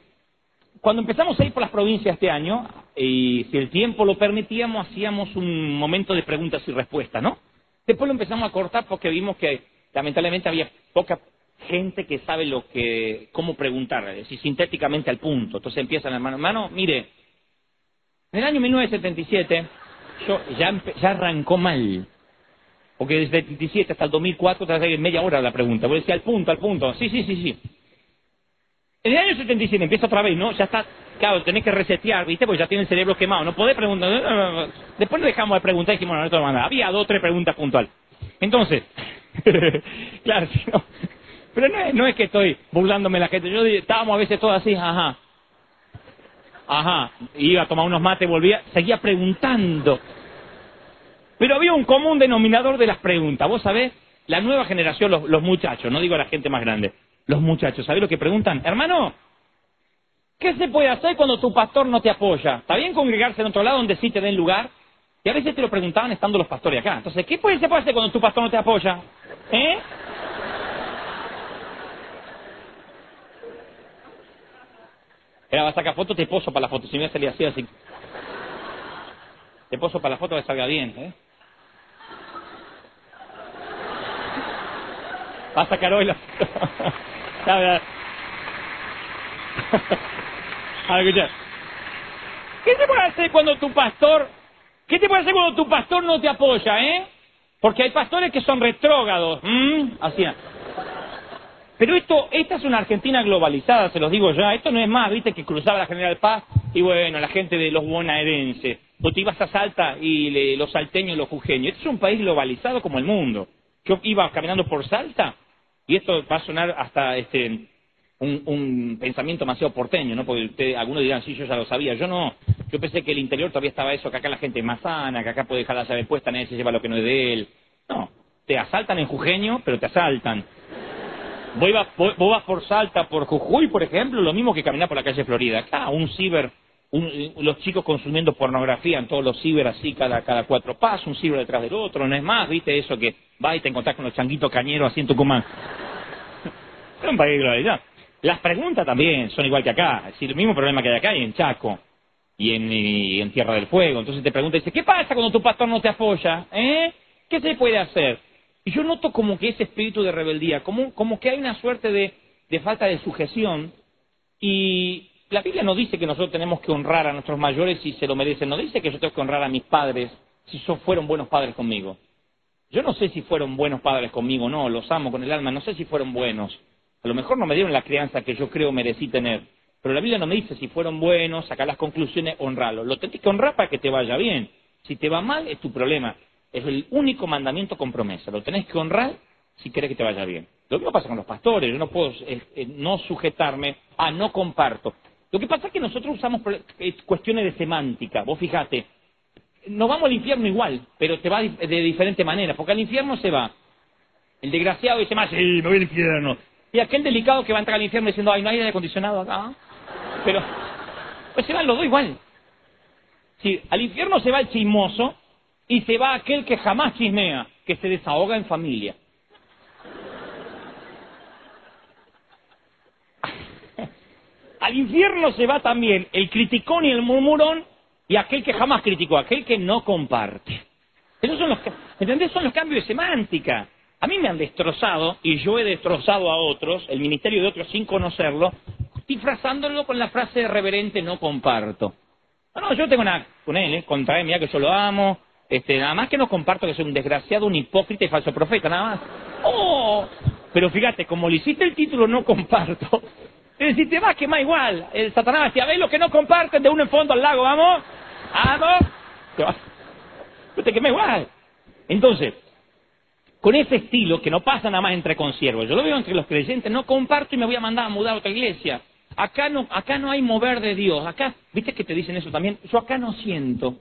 cuando empezamos a ir por las provincias este año, y si el tiempo lo permitíamos, hacíamos un momento de preguntas y respuestas, ¿no? Después lo empezamos a cortar porque vimos que lamentablemente había poca gente que sabe lo que, cómo preguntar, es decir, sintéticamente al punto. Entonces empiezan, hermano, hermano, mire, en el año 1977, yo ya, ya arrancó mal. Porque desde el 77 hasta el 2004 te media hora la pregunta. Vos decís al punto, al punto. Sí, sí, sí, sí. En el año 77 empieza otra vez, ¿no? Ya está, claro, tenés que resetear, ¿viste? Porque ya tiene el cerebro quemado. No podés preguntar. Después dejamos de preguntar y dijimos, no, no te lo. Había dos o tres preguntas puntuales. Entonces, claro, si no. Pero no es, no es que estoy burlándome la gente. Yo estábamos a veces todos así, ajá. Ajá. Iba a tomar unos mates, volvía, seguía preguntando. Pero había un común denominador de las preguntas. Vos sabés, la nueva generación, los, muchachos, no digo la gente más grande, los muchachos, ¿sabés lo que preguntan? Hermano, ¿qué se puede hacer cuando tu pastor no te apoya? ¿Está bien congregarse en otro lado donde sí te den lugar? Y a veces te lo preguntaban estando los pastores acá. Entonces, ¿qué puede, se puede hacer cuando tu pastor no te apoya? ¿Eh? Vas a sacar foto, te poso para la foto. Si me salía así, así. Te poso para la foto que salga bien, ¿eh? Va a sacar hoy la ya. A ver, escucha. ¿Qué te puede hacer cuando tu pastor... ¿Qué te puede hacer cuando tu pastor no te apoya, eh? Porque hay pastores que son retrógados. ¿m? Así. Pero esto, esta es una Argentina globalizada, se los digo ya. Esto no es más, viste, que cruzaba la General Paz y bueno, la gente de los bonaerenses. O te ibas a Salta y le- los salteños y los jujeños. Este es un país globalizado como el mundo. Yo iba caminando por Salta y esto va a sonar hasta este un, un pensamiento demasiado porteño, ¿no? Porque usted, algunos dirán, sí, yo ya lo sabía. Yo no. Yo pensé que el interior todavía estaba eso, que acá la gente es más sana, que acá puede dejar la llave puesta, nadie se lleva lo que no es de él. No. Te asaltan en Jujeño, pero te asaltan. Vos, vas por Salta, por Jujuy, por ejemplo, lo mismo que caminar por la calle Florida. Acá, un ciber, un- los chicos consumiendo pornografía en todos los ciber así, cada, cada cuatro pasos, un ciber detrás del otro, no es más, viste eso que vas y te encontrás con los changuitos cañeros así en Tucumán. Un país. Las preguntas también son igual que acá, es decir, el mismo problema que hay acá y en Chaco y en, y en Tierra del Fuego. Entonces te pregunta, dice, ¿qué pasa cuando tu pastor no te apoya? ¿Eh? ¿Qué se puede hacer? Y yo noto como que ese espíritu de rebeldía, como, como que hay una suerte de, falta de sujeción y la Biblia no dice que nosotros tenemos que honrar a nuestros mayores si se lo merecen, no dice que yo tengo que honrar a mis padres si son, fueron buenos padres conmigo. Yo no sé si fueron buenos padres conmigo o no, los amo con el alma, no sé si fueron buenos. A lo mejor no me dieron la crianza que yo creo merecí tener. Pero la Biblia no me dice si fueron buenos, sacar las conclusiones, honrarlos. Lo tenés que honrar para que te vaya bien. Si te va mal, es tu problema. Es el único mandamiento con promesa. Lo tenés que honrar si querés que te vaya bien. Lo mismo pasa con los pastores. Yo no puedo eh, eh, no sujetarme a no comparto. Lo que pasa es que nosotros usamos eh, cuestiones de semántica. Vos fijate, no vamos al infierno igual, pero te va de diferente manera. Porque al infierno se va el desgraciado dice más, sí, me voy al infierno. Y aquel delicado que va a entrar al infierno diciendo, ay, no hay aire acondicionado acá. Pero, pues se van los dos igual. Sí, al infierno se va el chismoso y se va aquel que jamás chismea, que se desahoga en familia. Al infierno se va también el criticón y el murmurón y aquel que jamás criticó, aquel que no comparte. Esos son los, ¿entendés? Son los cambios de semántica. A mí me han destrozado, y yo he destrozado a otros, el ministerio de otros sin conocerlo, disfrazándolo con la frase reverente no comparto. No, no, yo tengo nada con él, ¿eh? contra él, mira que yo lo amo, este, nada más que no comparto que soy un desgraciado, un hipócrita y falso profeta, nada más. ¡Oh! Pero fíjate, como le hiciste el título no comparto, es decir, te vas que más igual. El Satanás decía, ve lo que no comparten de uno en fondo al lago, vamos, vamos, te vas. Pero te quema igual. Entonces, con ese estilo que no pasa nada más entre consiervos, yo lo veo entre los creyentes, no comparto y me voy a mandar a mudar a otra iglesia. Acá no, acá no hay mover de Dios. Acá, ¿viste que te dicen eso también? Yo acá no siento.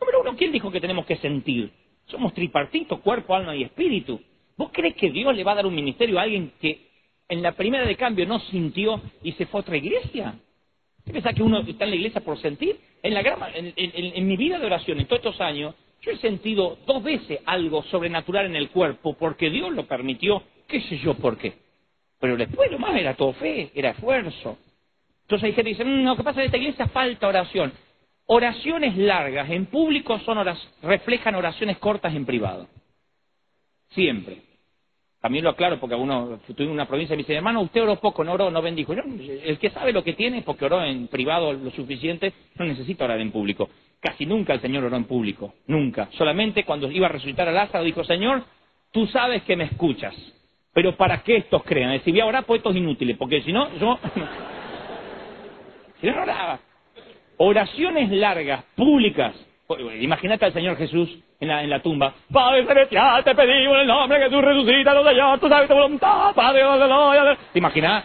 Número uno, ¿quién dijo que tenemos que sentir? Somos tripartitos, cuerpo, alma y espíritu. ¿Vos crees que Dios le va a dar un ministerio a alguien que en la primera de cambio no sintió y se fue a otra iglesia? ¿Qué pensás que uno está en la iglesia por sentir? En, la en, en mi vida de oración, en todos estos años, yo he sentido dos veces algo sobrenatural en el cuerpo porque Dios lo permitió, qué sé yo por qué. Pero después lo más era todo fe, era esfuerzo. Entonces hay gente que dice, no, mm, lo que pasa en esta iglesia falta oración. Oraciones largas en público son reflejan oraciones cortas en privado. Siempre. También lo aclaro porque uno estuve en una provincia y me dice, hermano, usted oró poco, no oró, no bendijo. el que sabe lo que tiene, porque oró en privado lo suficiente, no necesita orar en público. Casi nunca el Señor oró en público, nunca. Solamente cuando iba a resucitar a Lázaro dijo, Señor, tú sabes que me escuchas, pero ¿para qué estos crean? Si voy a orar por estos inútiles, porque si no, yo... si no oraba. Oraciones largas, públicas. Imagínate al Señor Jesús en la, en la tumba. Padre celestial, te pedimos en el nombre que tú resucitas, los Señor, tú sabes tu voluntad, Padre, ¿Te imaginas?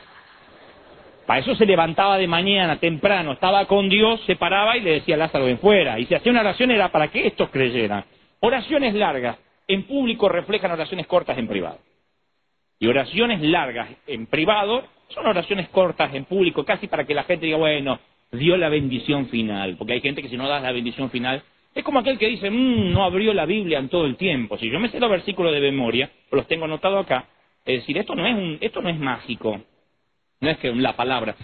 Para eso se levantaba de mañana, temprano, estaba con Dios, se paraba y le decía Lázaro, ven fuera. Y si hacía una oración era para que estos creyeran. Oraciones largas en público reflejan oraciones cortas en privado. Y oraciones largas en privado son oraciones cortas en público, casi para que la gente diga, bueno, dio la bendición final. Porque hay gente que si no das la bendición final, es como aquel que dice, mmm, no abrió la Biblia en todo el tiempo. Si yo me sé los versículos de memoria, los tengo anotados acá, es decir, esto no es, un, esto no es mágico. No es que la palabra.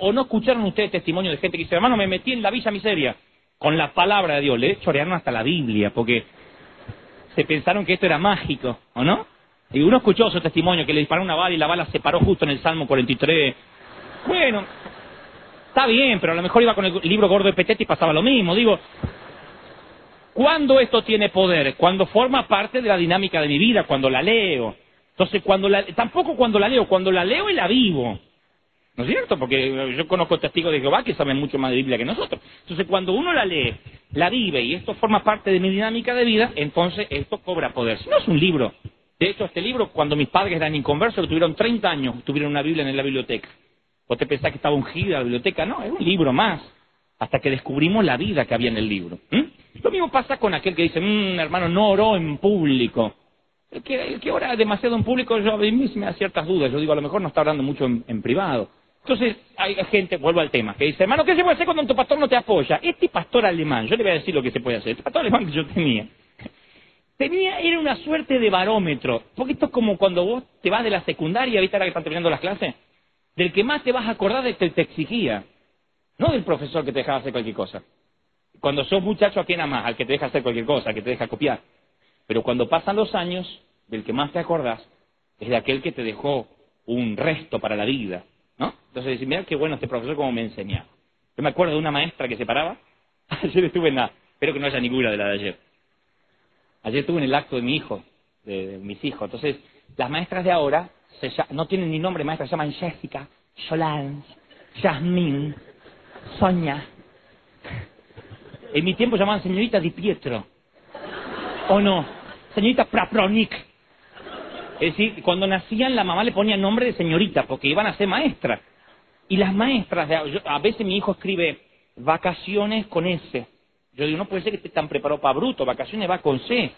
O no escucharon ustedes testimonio de gente que dice, hermano, me metí en la villa miseria con la palabra de Dios. Le chorearon hasta la Biblia porque se pensaron que esto era mágico, ¿o no? Y uno escuchó su testimonio que le disparó una bala y la bala se paró justo en el Salmo 43. Bueno, está bien, pero a lo mejor iba con el libro gordo de Petete y pasaba lo mismo. Digo, ¿cuándo esto tiene poder? Cuando forma parte de la dinámica de mi vida, cuando la leo. Entonces, cuando la, tampoco cuando la leo, cuando la leo y la vivo. ¿No es cierto? Porque yo conozco testigos de Jehová que saben mucho más de Biblia que nosotros. Entonces, cuando uno la lee, la vive y esto forma parte de mi dinámica de vida, entonces esto cobra poder. Si no es un libro. De hecho, este libro, cuando mis padres eran inconversos, tuvieron 30 años, tuvieron una Biblia en la biblioteca. ¿O te pensás que estaba ungida la biblioteca? No, es un libro más. Hasta que descubrimos la vida que había en el libro. Lo mismo pasa con aquel que dice, mmm, hermano, no oró en público. El que, el ora demasiado en público, yo a mí me da ciertas dudas. Yo digo, a lo mejor no está hablando mucho en privado. Entonces, hay gente, vuelvo al tema, que dice, hermano, ¿qué se puede hacer cuando tu pastor no te apoya? Este pastor alemán, yo le voy a decir lo que se puede hacer. Este pastor alemán que yo tenía, tenía, era una suerte de barómetro. Porque esto es como cuando vos te vas de la secundaria, ¿viste ahora que están terminando las clases? Del que más te vas a acordar de que te exigía. No del profesor que te dejaba hacer cualquier cosa. Cuando sos muchacho, ¿a quién más? Al que te deja hacer cualquier cosa, al que te deja copiar. Pero cuando pasan los años, del que más te acordás es de aquel que te dejó un resto para la vida ¿no? Entonces, mira qué bueno este profesor como me enseñaba. Yo me acuerdo de una maestra que se paraba. Ayer estuve en la... Espero que no haya ninguna de la de ayer. Ayer estuve en el acto de mi hijo, de, mis hijos. Entonces, las maestras de ahora no tienen ni nombre maestra, se llaman Jessica, Solange, Jasmine, Sonia. En mi tiempo llamaban señorita Di Pietro. ¿O no? Señorita Prapronik. Es decir, cuando nacían la mamá le ponía nombre de señorita porque iban a ser maestras. Y las maestras, a veces mi hijo escribe vacaciones con S. Yo digo, no puede ser que esté tan preparado para bruto, vacaciones va con C.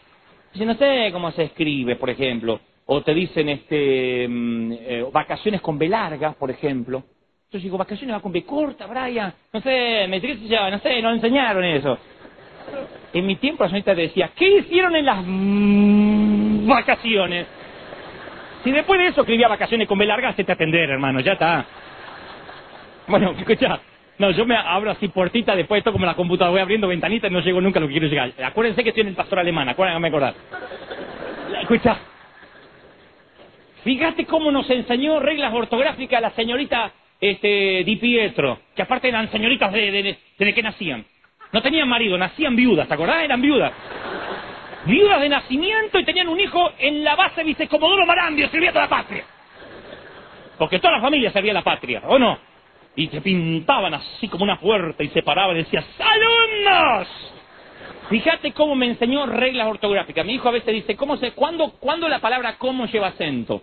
Dice, no sé cómo se escribe, por ejemplo. O te dicen este mm, eh, vacaciones con B larga, por ejemplo. Yo digo, vacaciones va con B corta, Brian. No sé, me ya, no sé, no enseñaron eso. En mi tiempo la señorita decía, ¿qué hicieron en las mm, vacaciones? Si después de eso escribía vacaciones con B larga, te atender, hermano, ya está. Bueno, escucha, no, yo me abro así puertita, después esto como la computadora, voy abriendo ventanitas y no llego nunca a lo que quiero llegar. Acuérdense que estoy en el pastor alemán, acuérdense acordar. Escucha, fíjate cómo nos enseñó reglas ortográficas la señorita este, Di Pietro, que aparte eran señoritas de, de, que nacían. No tenían marido, nacían viudas, ¿te acordás? Eran viudas. Viudas de nacimiento y tenían un hijo en la base vicecomodoro Marandio, servía a la patria. Porque toda la familia servía a la patria, ¿o no? Y se pintaban así como una puerta y se paraban y decían, ¡Alumnos! Fíjate cómo me enseñó reglas ortográficas. Mi hijo a veces dice, ¿cómo se, cuándo, ¿cuándo la palabra cómo lleva acento?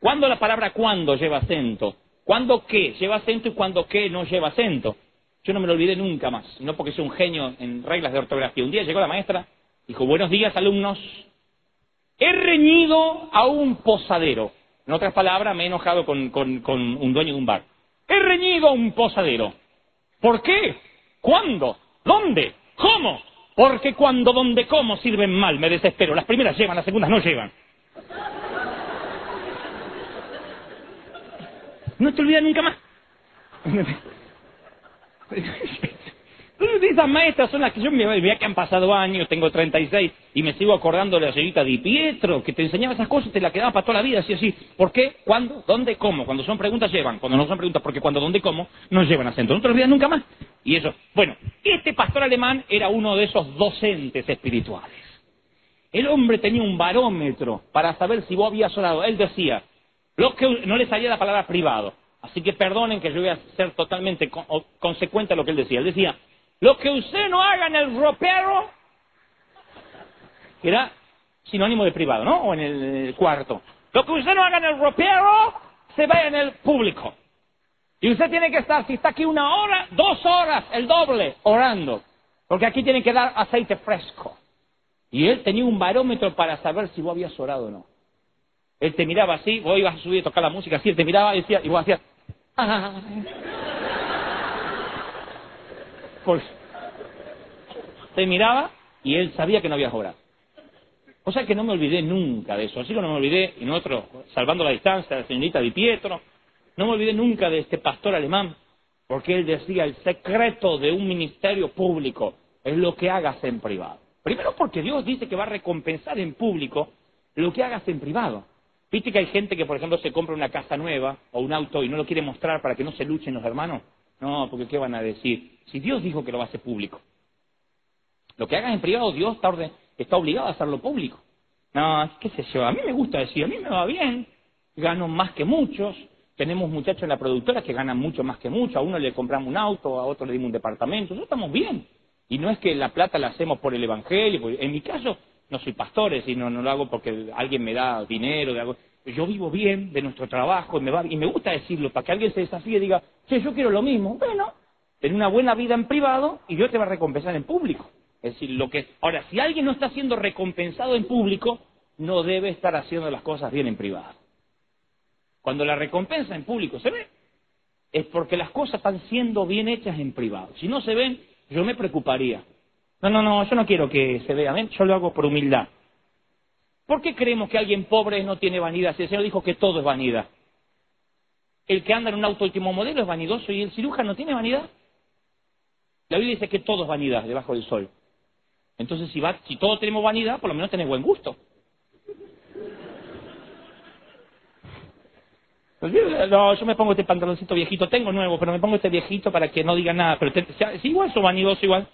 ¿Cuándo la palabra cuándo lleva acento? ¿Cuándo qué lleva acento y cuándo qué no lleva acento? Yo no me lo olvidé nunca más, no porque soy un genio en reglas de ortografía. Un día llegó la maestra, dijo, buenos días alumnos, he reñido a un posadero. En otras palabras, me he enojado con, un dueño de un bar. He reñido a un posadero. ¿Por qué? ¿Cuándo? ¿Dónde? ¿Cómo? Porque cuando, donde, cómo sirven mal, me desespero. Las primeras llevan, las segundas no llevan. No te olvidas nunca más. Esas maestras son las que yo me vea que han pasado años, tengo 36 y me sigo acordando de la señorita Di Pietro, que te enseñaba esas cosas te la quedaba para toda la vida, así así. ¿Por qué? ¿Cuándo? ¿Dónde? ¿Cómo? Cuando son preguntas llevan, cuando no son preguntas, porque cuando, dónde, cómo, no llevan acento. No te olvidas nunca más. Y eso. Bueno, este pastor alemán era uno de esos docentes espirituales. El hombre tenía un barómetro para saber si vos habías orado. Él decía, que no le salía la palabra privado. Así que perdonen que yo voy a ser totalmente consecuente a lo que él decía. Él decía, lo que usted no haga en el ropero, era sinónimo de privado, ¿no? O en el cuarto. Lo que usted no haga en el ropero, se ve en el público. Y usted tiene que estar, si está aquí una hora, dos horas, el doble, orando. Porque aquí tiene que dar aceite fresco. Y él tenía un barómetro para saber si vos habías orado o no. Él te miraba así, vos ibas a subir a tocar la música así, él te miraba y decía, y vos hacías, pues te miraba y él sabía que no habías orado. O sea que no me olvidé nunca de eso. Así que no me olvidé, y nosotros, salvando la distancia, la señorita Di Pietro, no me olvidé nunca de este pastor alemán, porque él decía, el secreto de un ministerio público es lo que hagas en privado. Primero porque Dios dice que va a recompensar en público lo que hagas en privado. ¿Viste que hay gente que, por ejemplo, se compra una casa nueva o un auto y no lo quiere mostrar para que no se luchen los hermanos? No, porque ¿qué van a decir? Si Dios dijo que lo va a hacer público. Lo que hagas en privado, Dios está, está obligado a hacerlo público. No, qué sé yo, a mí me gusta decir, a mí me va bien, gano más que muchos, tenemos muchachos en la productora que ganan mucho más que muchos, a uno le compramos un auto, a otro le dimos un departamento, nosotros estamos bien. Y no es que la plata la hacemos por el Evangelio, en mi caso no soy pastor, y no, no lo hago porque alguien me da dinero, de algo. yo vivo bien de nuestro trabajo y me, va, y me gusta decirlo para que alguien se desafíe y diga, che, yo quiero lo mismo. Bueno, ten una buena vida en privado y Dios te va a recompensar en público. Es decir, lo que ahora, si alguien no está siendo recompensado en público, no debe estar haciendo las cosas bien en privado. Cuando la recompensa en público se ve, es porque las cosas están siendo bien hechas en privado. Si no se ven, yo me preocuparía. No, no, no, yo no quiero que se vea, yo lo hago por humildad. ¿Por qué creemos que alguien pobre no tiene vanidad? Si el Señor dijo que todo es vanidad. El que anda en un auto último modelo es vanidoso y el cirujano no tiene vanidad. La Biblia dice que todo es vanidad debajo del sol. Entonces, si, va, si todos tenemos vanidad, por lo menos tenés buen gusto. No, yo me pongo este pantaloncito viejito, tengo nuevo, pero me pongo este viejito para que no diga nada. Pero es igual, soy vanidoso igual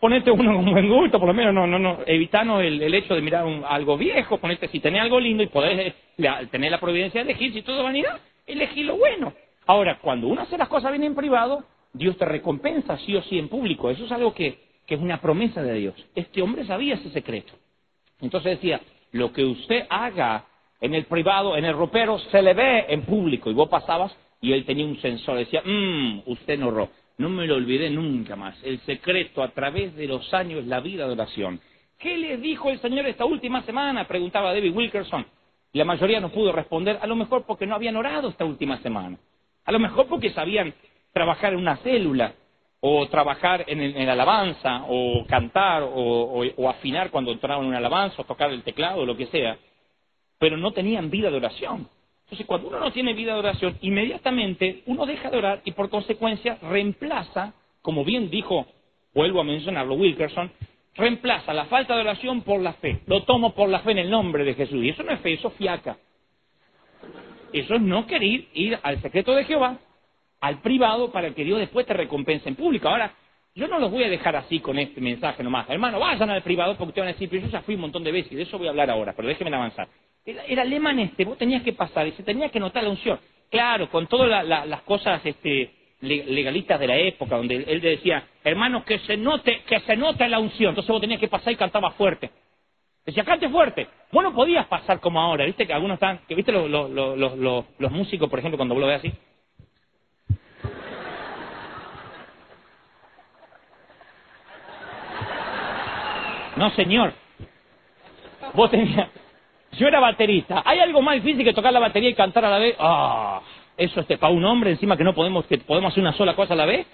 ponete uno con buen gusto, por lo menos no, no, no, evitanos el, hecho de mirar algo viejo, ponete, si tenés algo lindo y podés eh, tener la providencia de elegir, si todo vanidad, elegí lo bueno. Ahora, cuando uno hace las cosas bien en privado, Dios te recompensa sí o sí en público. Eso es algo que, es una promesa de Dios. Este hombre sabía ese secreto. Entonces decía, lo que usted haga en el privado, en el ropero, se le ve en público. Y vos pasabas y él tenía un sensor, decía, mmm, usted no robó. No me lo olvidé nunca más. El secreto a través de los años es la vida de oración. ¿Qué le dijo el Señor esta última semana? Preguntaba David Wilkerson. La mayoría no pudo responder, a lo mejor porque no habían orado esta última semana. A lo mejor porque sabían trabajar en una célula, o trabajar en, alabanza, o cantar, o, afinar cuando entraban en una alabanza, o tocar el teclado, o lo que sea. Pero no tenían vida de oración. Entonces, cuando uno no tiene vida de oración, inmediatamente uno deja de orar y por consecuencia reemplaza, como bien dijo, vuelvo a mencionarlo, Wilkerson, reemplaza la falta de oración por la fe. Lo tomo por la fe en el nombre de Jesús. Y eso no es fe, eso es fiaca. Eso es no querer ir al secreto de Jehová, al privado, para que Dios después te recompense en público. Ahora, yo no los voy a dejar así con este mensaje nomás. Hermano, vayan al privado porque te van a decir, pero yo ya fui un montón de veces y de eso voy a hablar ahora, pero déjenme avanzar. Era, era alemán este, vos tenías que pasar y se tenía que notar la unción. Claro, con todas las cosas este, legalistas de la época, donde él decía, hermano, que se note, que se note la unción. Entonces vos tenías que pasar y cantaba fuerte. Decía, cante fuerte. Vos no podías pasar como ahora, viste que algunos están, viste los, los, los, los músicos, por ejemplo, cuando vos lo ves así. No, señor. Vos tenías... Yo era baterista. ¿Hay algo más difícil que tocar la batería y cantar a la vez? Ah, eso este para un hombre encima que no podemos que podemos hacer una sola cosa a la vez.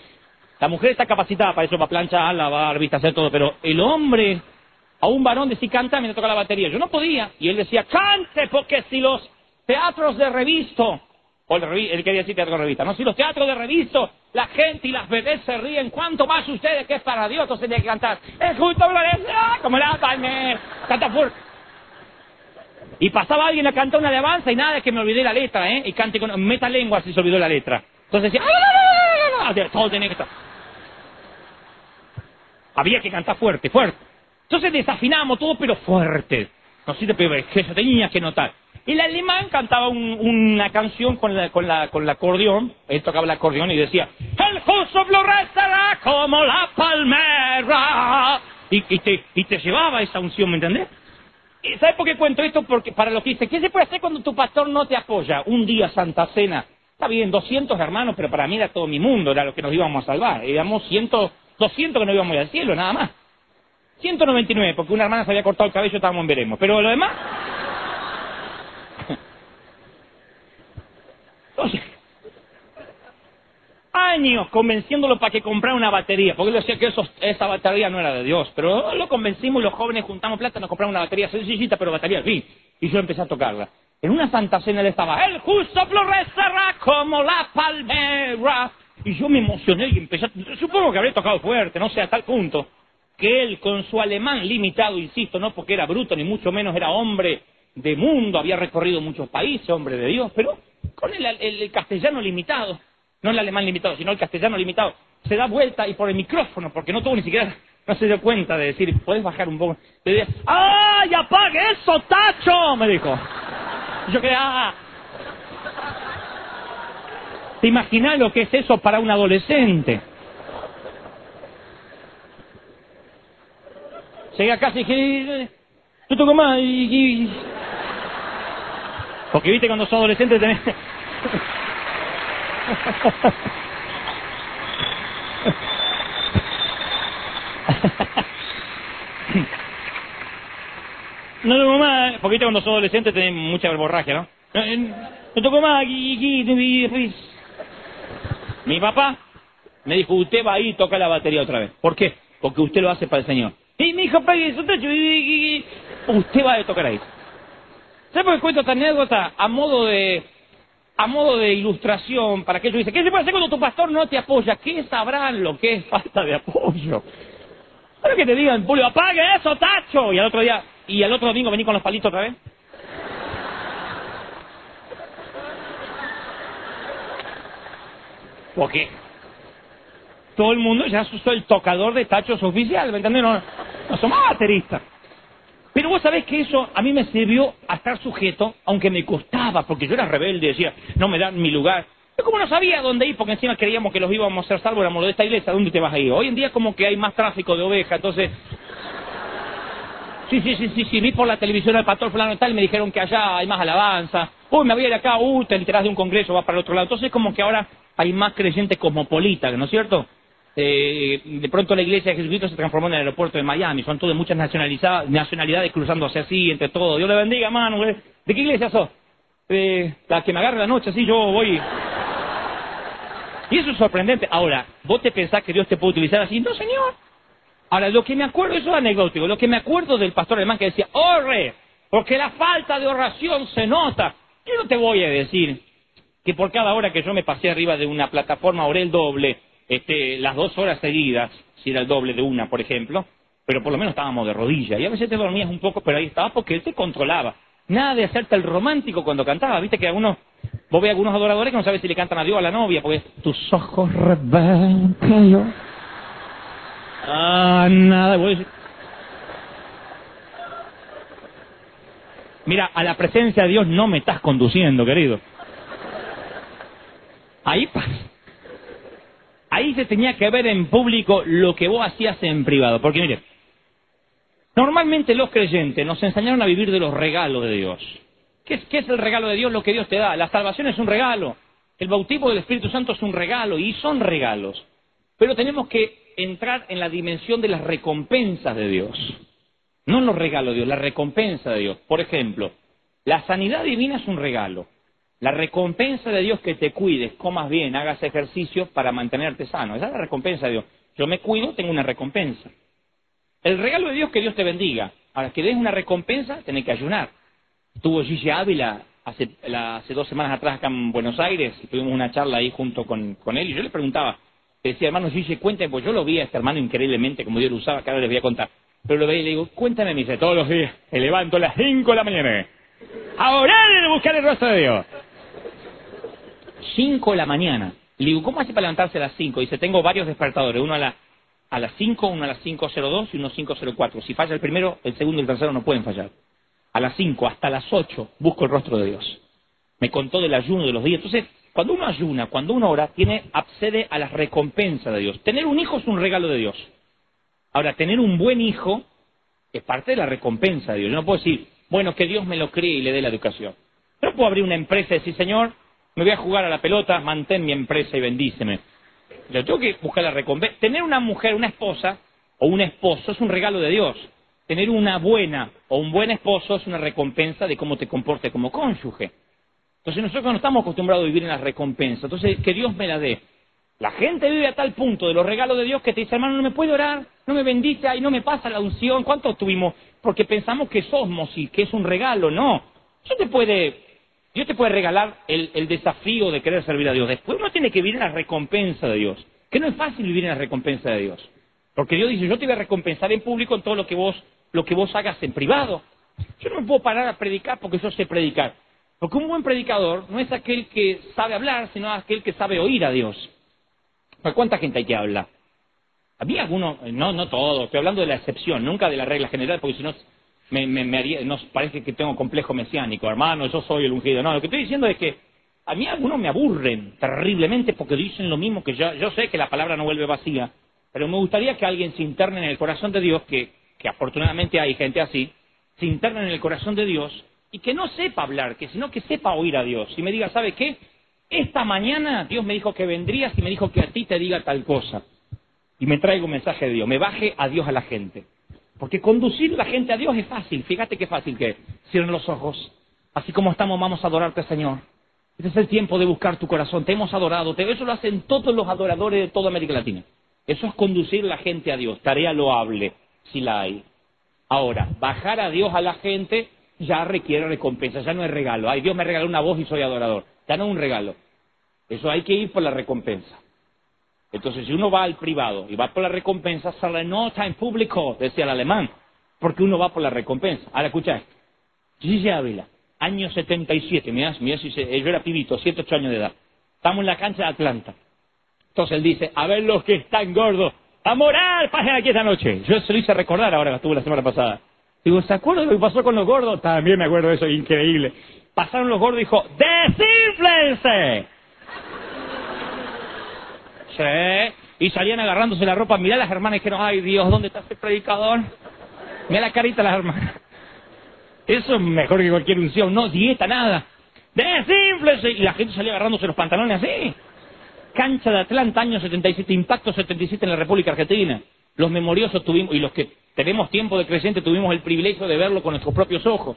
La mujer está capacitada para eso, para planchar, lavar, viste, hacer todo, pero el hombre a un varón decía canta mientras toca la batería. Yo no podía y él decía cante porque si los teatros de revisto o el, él quería decir teatro de revista, no si los teatros de revisto la gente y las bebés se ríen, cuánto más ustedes que es para Dios, entonces tiene que cantar. Es justo gloria, como la palme, canta fuerte. Y pasaba alguien a cantar una alabanza y nada, es que me olvidé la letra, ¿eh? Y cante con meta lengua si se olvidó la letra. Entonces decía, todo tenía que estar. Había que cantar fuerte, fuerte. Entonces desafinamos todo, pero fuerte. No sé, pero que se tenía que notar. El alemán cantaba una canción con, la, con, la, con el acordeón, él tocaba el acordeón y decía, el justo florecerá como la palmera. Y, y, te, y te llevaba esa unción, ¿me entendés? ¿Sabes por qué cuento esto? Porque para lo que dice, ¿qué se puede hacer cuando tu pastor no te apoya? Un día Santa Cena, está bien, 200 hermanos, pero para mí era todo mi mundo, era lo que nos íbamos a salvar. Éramos 100, 200 que nos íbamos al cielo, nada más. 199, porque una hermana se había cortado el cabello, estábamos en veremos. Pero lo demás... años convenciéndolo para que comprara una batería, porque él decía que esa batería no era de Dios, pero lo convencimos y los jóvenes juntamos plata, nos compramos una batería sencillita, pero batería fin, y yo empecé a tocarla. En una santa cena él estaba, el justo florecerá como la palmera, y yo me emocioné y empecé, a, supongo que habría tocado fuerte, no sé, a tal punto, que él con su alemán limitado, insisto, no porque era bruto, ni mucho menos era hombre de mundo, había recorrido muchos países, hombre de Dios, pero con el castellano limitado, no el alemán limitado, sino el castellano limitado, se da vuelta y por el micrófono, porque no tuvo ni siquiera, no se dio cuenta de decir, ¿puedes bajar un poco? Le decía, ¡ay, apague eso, tacho! Me dijo. yo quedé, ¡ah! ¿Te imaginas lo que es eso para un adolescente? Llegué a casa y dije, yo toco más y, Porque viste cuando sos adolescente. No toco más, porque cuando sos adolescente tenés mucha verborragia, ¿no? No toco más, Mi papá me dijo, usted va ahí y toca la batería otra vez. ¿Por qué? Porque usted lo hace para el Señor. Y mi hijo, usted va a tocar ahí. ¿Sabe por qué cuento esta anécdota? A modo de a modo de ilustración para que ellos dicen, ¿qué se puede hacer cuando tu pastor no te apoya? ¿Qué sabrán lo que es falta de apoyo? Para que te digan, Julio, apague eso, tacho. Y al otro día, y al otro domingo vení con los palitos otra vez. Porque todo el mundo ya usó el tocador de tachos oficial, ¿me entiendes? No, no somos bateristas. Pero vos sabés que eso a mí me sirvió a estar sujeto, aunque me costaba, porque yo era rebelde, decía, no me dan mi lugar. Yo como no sabía dónde ir, porque encima creíamos que los íbamos a hacer salvo, éramos de esta iglesia, ¿dónde te vas a ir? Hoy en día como que hay más tráfico de ovejas, entonces... Sí, sí, sí, sí, sí, vi por la televisión al pastor fulano y tal, y me dijeron que allá hay más alabanza. Uy, me voy ir acá, uy, te enterás de un congreso, vas para el otro lado. Entonces como que ahora hay más creyentes cosmopolitas, ¿no es cierto? Eh, de pronto la iglesia de Jesucristo se transformó en el aeropuerto de Miami, son todas muchas nacionalidades cruzándose así entre todos. Dios le bendiga, hermano. ¿De qué iglesia sos? Eh, la que me agarre la noche, así yo voy. Y eso es sorprendente. Ahora, ¿vos te pensás que Dios te puede utilizar así? No, señor. Ahora, lo que me acuerdo, eso es anecdótico, lo que me acuerdo del pastor alemán que decía, ¡orre! Porque la falta de oración se nota. Yo no te voy a decir que por cada hora que yo me pasé arriba de una plataforma oré el doble este, las dos horas seguidas, si era el doble de una, por ejemplo, pero por lo menos estábamos de rodillas. Y a veces te dormías un poco, pero ahí estaba porque él te controlaba. Nada de hacerte el romántico cuando cantaba. Viste que algunos, vos ves algunos adoradores que no sabes si le cantan a Dios a la novia, porque tus ojos rebeldes Ah, nada, voy a decir. Mira, a la presencia de Dios no me estás conduciendo, querido. Ahí pasa. Ahí se tenía que ver en público lo que vos hacías en privado. Porque mire, normalmente los creyentes nos enseñaron a vivir de los regalos de Dios. ¿Qué es, ¿Qué es el regalo de Dios? Lo que Dios te da. La salvación es un regalo. El bautismo del Espíritu Santo es un regalo y son regalos. Pero tenemos que entrar en la dimensión de las recompensas de Dios. No los regalos de Dios, la recompensa de Dios. Por ejemplo, la sanidad divina es un regalo. La recompensa de Dios que te cuides, comas bien, hagas ejercicio para mantenerte sano. Esa es la recompensa de Dios. Yo me cuido, tengo una recompensa. El regalo de Dios que Dios te bendiga. Ahora, que des una recompensa, tenés que ayunar. Tuvo Gigi Ávila hace, hace dos semanas atrás acá en Buenos Aires, y tuvimos una charla ahí junto con, él, y yo le preguntaba, le decía, hermano Gigi, cuéntame, pues yo lo vi a este hermano increíblemente, como Dios lo usaba, que ahora les voy a contar. Pero lo veía y le digo, cuéntame, me dice, todos los días me levanto a las cinco de la mañana a orar y a buscar el rostro de Dios. 5 de la mañana. Le digo, ¿cómo hace para levantarse a las 5? Dice, tengo varios despertadores, uno a, la, a las 5, uno a las 5.02 y uno a 5.04. Si falla el primero, el segundo y el tercero no pueden fallar. A las 5 hasta las 8 busco el rostro de Dios. Me contó del ayuno de los días. Entonces, cuando uno ayuna, cuando uno ora, tiene, accede a las recompensas de Dios. Tener un hijo es un regalo de Dios. Ahora, tener un buen hijo es parte de la recompensa de Dios. Yo no puedo decir, bueno, que Dios me lo críe y le dé la educación. No puedo abrir una empresa y decir, Señor, me voy a jugar a la pelota, mantén mi empresa y bendíceme. Yo tengo que buscar la recompensa. Tener una mujer, una esposa o un esposo es un regalo de Dios. Tener una buena o un buen esposo es una recompensa de cómo te comporte como cónyuge. Entonces nosotros no estamos acostumbrados a vivir en la recompensa. Entonces, que Dios me la dé. La gente vive a tal punto de los regalos de Dios que te dice, hermano, no me puede orar, no me bendice, y no me pasa la unción. ¿Cuánto tuvimos? Porque pensamos que somos y que es un regalo. No. Eso te puede Dios te puede regalar el, desafío de querer servir a Dios. Después uno tiene que vivir en la recompensa de Dios. Que no es fácil vivir en la recompensa de Dios. Porque Dios dice, yo te voy a recompensar en público en todo lo que vos, lo que vos hagas en privado. Yo no me puedo parar a predicar porque yo sé predicar. Porque un buen predicador no es aquel que sabe hablar, sino aquel que sabe oír a Dios. ¿Cuánta gente hay que hablar? A mí algunos, no, no todos, estoy hablando de la excepción, nunca de la regla general, porque si no me, me, haría, parece que tengo complejo mesiánico, hermano, yo soy el ungido. No, lo que estoy diciendo es que a mí algunos me aburren terriblemente porque dicen lo mismo que yo. Yo sé que la palabra no vuelve vacía, pero me gustaría que alguien se interne en el corazón de Dios, que, que afortunadamente hay gente así, se interne en el corazón de Dios y que no sepa hablar, que sino que sepa oír a Dios y me diga, ¿sabe qué? Esta mañana Dios me dijo que vendrías y me dijo que a ti te diga tal cosa. Y me traigo un mensaje de Dios, me baje a Dios a la gente. Porque conducir la gente a Dios es fácil. Fíjate qué fácil que es. Cierren los ojos. Así como estamos, vamos a adorarte, Señor. Este es el tiempo de buscar tu corazón. Te hemos adorado. Eso lo hacen todos los adoradores de toda América Latina. Eso es conducir la gente a Dios. Tarea loable, si la hay. Ahora, bajar a Dios a la gente ya requiere recompensa, ya no es regalo. Ay, Dios me regaló una voz y soy adorador. Ya no es un regalo. Eso hay que ir por la recompensa. Entonces, si uno va al privado y va por la recompensa, sale nota en público, decía el alemán, porque uno va por la recompensa. Ahora escucha esto. Gigi Ávila, año 77, mirá, mirá si se, yo era pibito, 7, 8 años de edad. Estamos en la cancha de Atlanta. Entonces él dice, a ver los que están gordos, a morar, pasen aquí esta noche. Yo se lo hice recordar ahora que estuve la semana pasada. Digo, ¿se acuerdan lo que pasó con los gordos? También me acuerdo de eso, increíble. Pasaron los gordos y dijo, ¡desinflense! Y salían agarrándose la ropa. Mirá las hermanas y dijeron, ay Dios, ¿dónde está ese predicador? Mira la carita de las hermanas. Eso es mejor que cualquier unción. No, dieta, nada. Desinflese. Y la gente salía agarrándose los pantalones así. Cancha de Atlanta, año 77, impacto 77 en la República Argentina. Los memoriosos tuvimos, y los que tenemos tiempo de creciente, tuvimos el privilegio de verlo con nuestros propios ojos.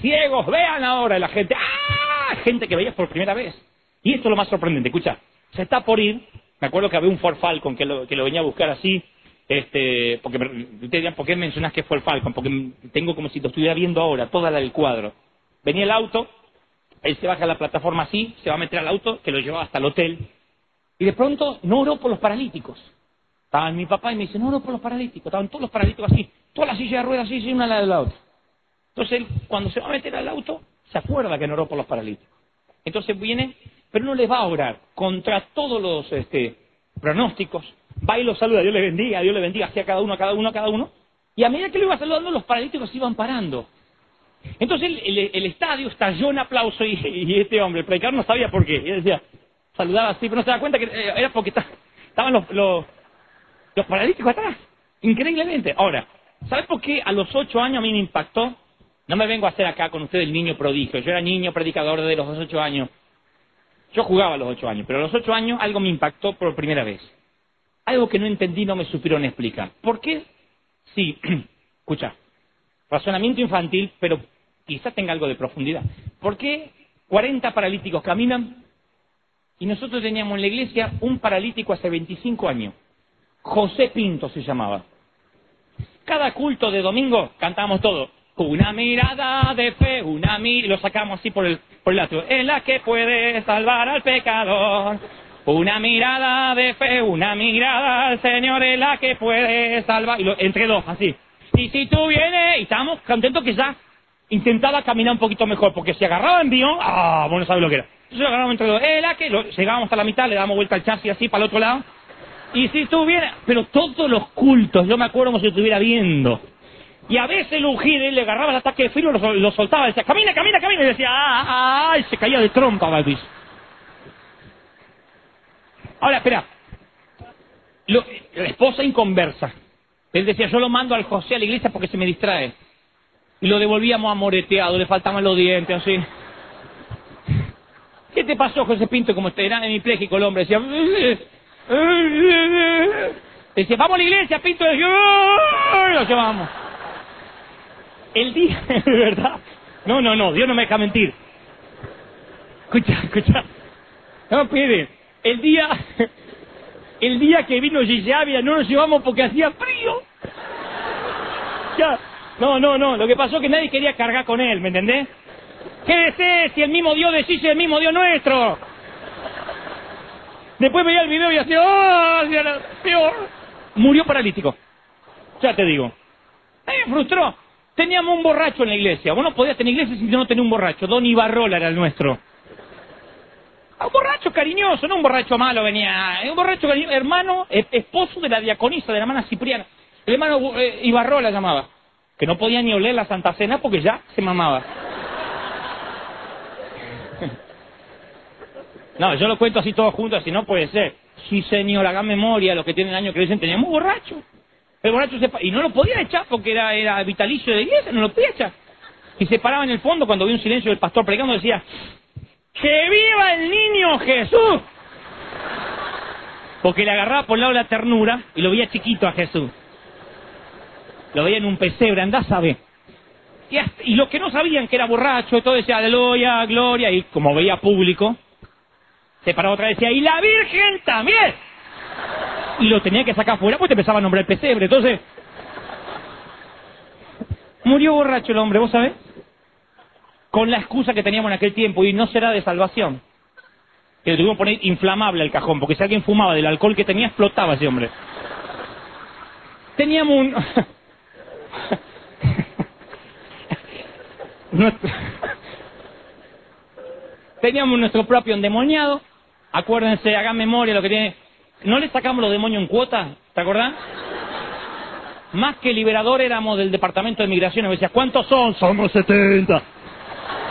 Ciegos, vean ahora, la gente, ¡ah! Gente que veías por primera vez. Y esto es lo más sorprendente, escucha, se está por ir me acuerdo que había un Ford Falcon que lo, que lo venía a buscar así, este, porque ustedes dirán, ¿por qué mencionas que fue el Falcon? Porque tengo como si lo estuviera viendo ahora, toda la del cuadro. Venía el auto, él se baja a la plataforma así, se va a meter al auto, que lo llevaba hasta el hotel, y de pronto no oró por los paralíticos. Estaba mi papá y me dice, no oró por los paralíticos, estaban todos los paralíticos así, toda la silla de ruedas así, una la del otra. Entonces él, cuando se va a meter al auto, se acuerda que no oró por los paralíticos. Entonces viene pero no les va a orar contra todos los este, pronósticos, va y lo saluda, Dios le bendiga, Dios le bendiga, así a cada uno, a cada uno, a cada uno. Y a medida que lo iba saludando, los paralíticos iban parando. Entonces el, estadio estalló en aplauso y, este hombre, el predicador no sabía por qué. Y él decía, saludaba así, pero no se da cuenta que eh, era porque estaban los, los, los paralíticos atrás. Increíblemente. Ahora, ¿sabes por qué a los ocho años a mí me impactó? No me vengo a hacer acá con usted el niño prodigio. Yo era niño predicador de los ocho años. Yo jugaba a los ocho años, pero a los ocho años algo me impactó por primera vez. Algo que no entendí, no me supieron explicar. ¿Por qué? Sí, escucha, razonamiento infantil, pero quizá tenga algo de profundidad. ¿Por qué 40 paralíticos caminan y nosotros teníamos en la iglesia un paralítico hace 25 años? José Pinto se llamaba. Cada culto de domingo cantamos todo. Una mirada de fe, una mirada, lo sacamos así por el, por el atrio, en la que puede salvar al pecador. Una mirada de fe, una mirada al Señor en la que puede salvar, y entre dos, así. Y si tú vienes, y estamos contentos que ya intentaba caminar un poquito mejor, porque si agarraba en envión, ah, bueno, sabes lo que era. Entonces agarramos entre dos, en la que llegábamos hasta la mitad, le damos vuelta al chasis así para el otro lado, y si estuviera, pero todos los cultos, yo me acuerdo como si estuviera viendo. Y a veces el ungide le agarraba el ataque de frío, lo, lo soltaba, decía, camina, camina, camina, y decía, ah, ah, y se caía de trompa Balbis. Ahora, espera, la esposa inconversa. Él decía, yo lo mando al José a la iglesia porque se me distrae. Y lo devolvíamos amoreteado, le faltaban los dientes, así. ¿Qué te pasó, José Pinto? Como era hemipléjico el hombre, decía, Dice, vamos a la iglesia, Pinto. Y lo llevamos. El día, de verdad. No, no, no, Dios no me deja mentir. Escucha, escucha. No, pide. El día, el día que vino Gigi no nos llevamos porque hacía frío. Ya. No, no, no. Lo que pasó es que nadie quería cargar con él, ¿me entendés? ¿Qué es si el mismo Dios de es el mismo Dios nuestro? Después veía el video y hacía, ¡oh! peor. Murió paralítico. Ya te digo. me frustró. Teníamos un borracho en la iglesia. Vos no podías tener iglesia si no tenía un borracho. Don Ibarrola era el nuestro. Un borracho cariñoso, no un borracho malo venía. Un borracho cariñoso, hermano, esposo de la diaconisa, de la hermana Cipriana. El hermano eh, Ibarrola llamaba. Que no podía ni oler la Santa Cena porque ya se mamaba. No, yo lo cuento así todos juntos, así no puede ser. Sí, señor, haga memoria, los que tienen años que dicen, teníamos borracho. El borracho se... Y no lo podía echar porque era, era vitalicio de iglesia, no lo podía echar. Y se paraba en el fondo cuando vi un silencio del pastor predicando, decía, ¡Que viva el niño Jesús! Porque le agarraba por el lado de la ternura y lo veía chiquito a Jesús. Lo veía en un pesebre, andá ver. Y, y los que no sabían que era borracho, todo decía, aleluya, gloria, y como veía público, se paraba otra vez y decía, y la Virgen también. Y lo tenía que sacar fuera porque empezaba a nombrar el pesebre. Entonces, murió borracho el hombre, ¿vos sabés? Con la excusa que teníamos en aquel tiempo, y no será de salvación. Que le tuvimos que poner inflamable el cajón, porque si alguien fumaba del alcohol que tenía, explotaba ese hombre. Teníamos un... Teníamos nuestro propio endemoniado, Acuérdense, hagan memoria lo que tiene. ¿No le sacamos los demonios en cuota? ¿Te acordás? Más que liberador éramos del departamento de migración. Me decía, ¿cuántos son? Somos 70.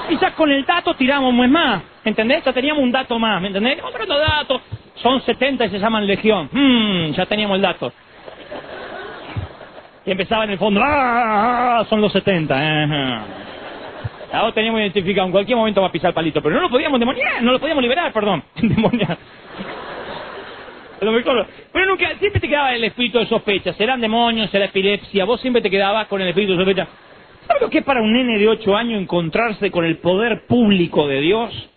Y ya con el dato tiramos más. ¿Entendés? Ya teníamos un dato más. ¿Me entendés? Otro dato. Son 70 y se llaman legión. Hmm, ya teníamos el dato. Y empezaba en el fondo, ¡ah! Son los 70. Ahora teníamos identificado, en cualquier momento va a pisar palito, pero no lo podíamos demoniar, no lo podíamos liberar, perdón, demoniar. Pero nunca, siempre te quedaba el espíritu de sospecha, serán demonios, será epilepsia, vos siempre te quedabas con el espíritu de sospecha. ¿Sabes lo que es para un nene de 8 años encontrarse con el poder público de Dios?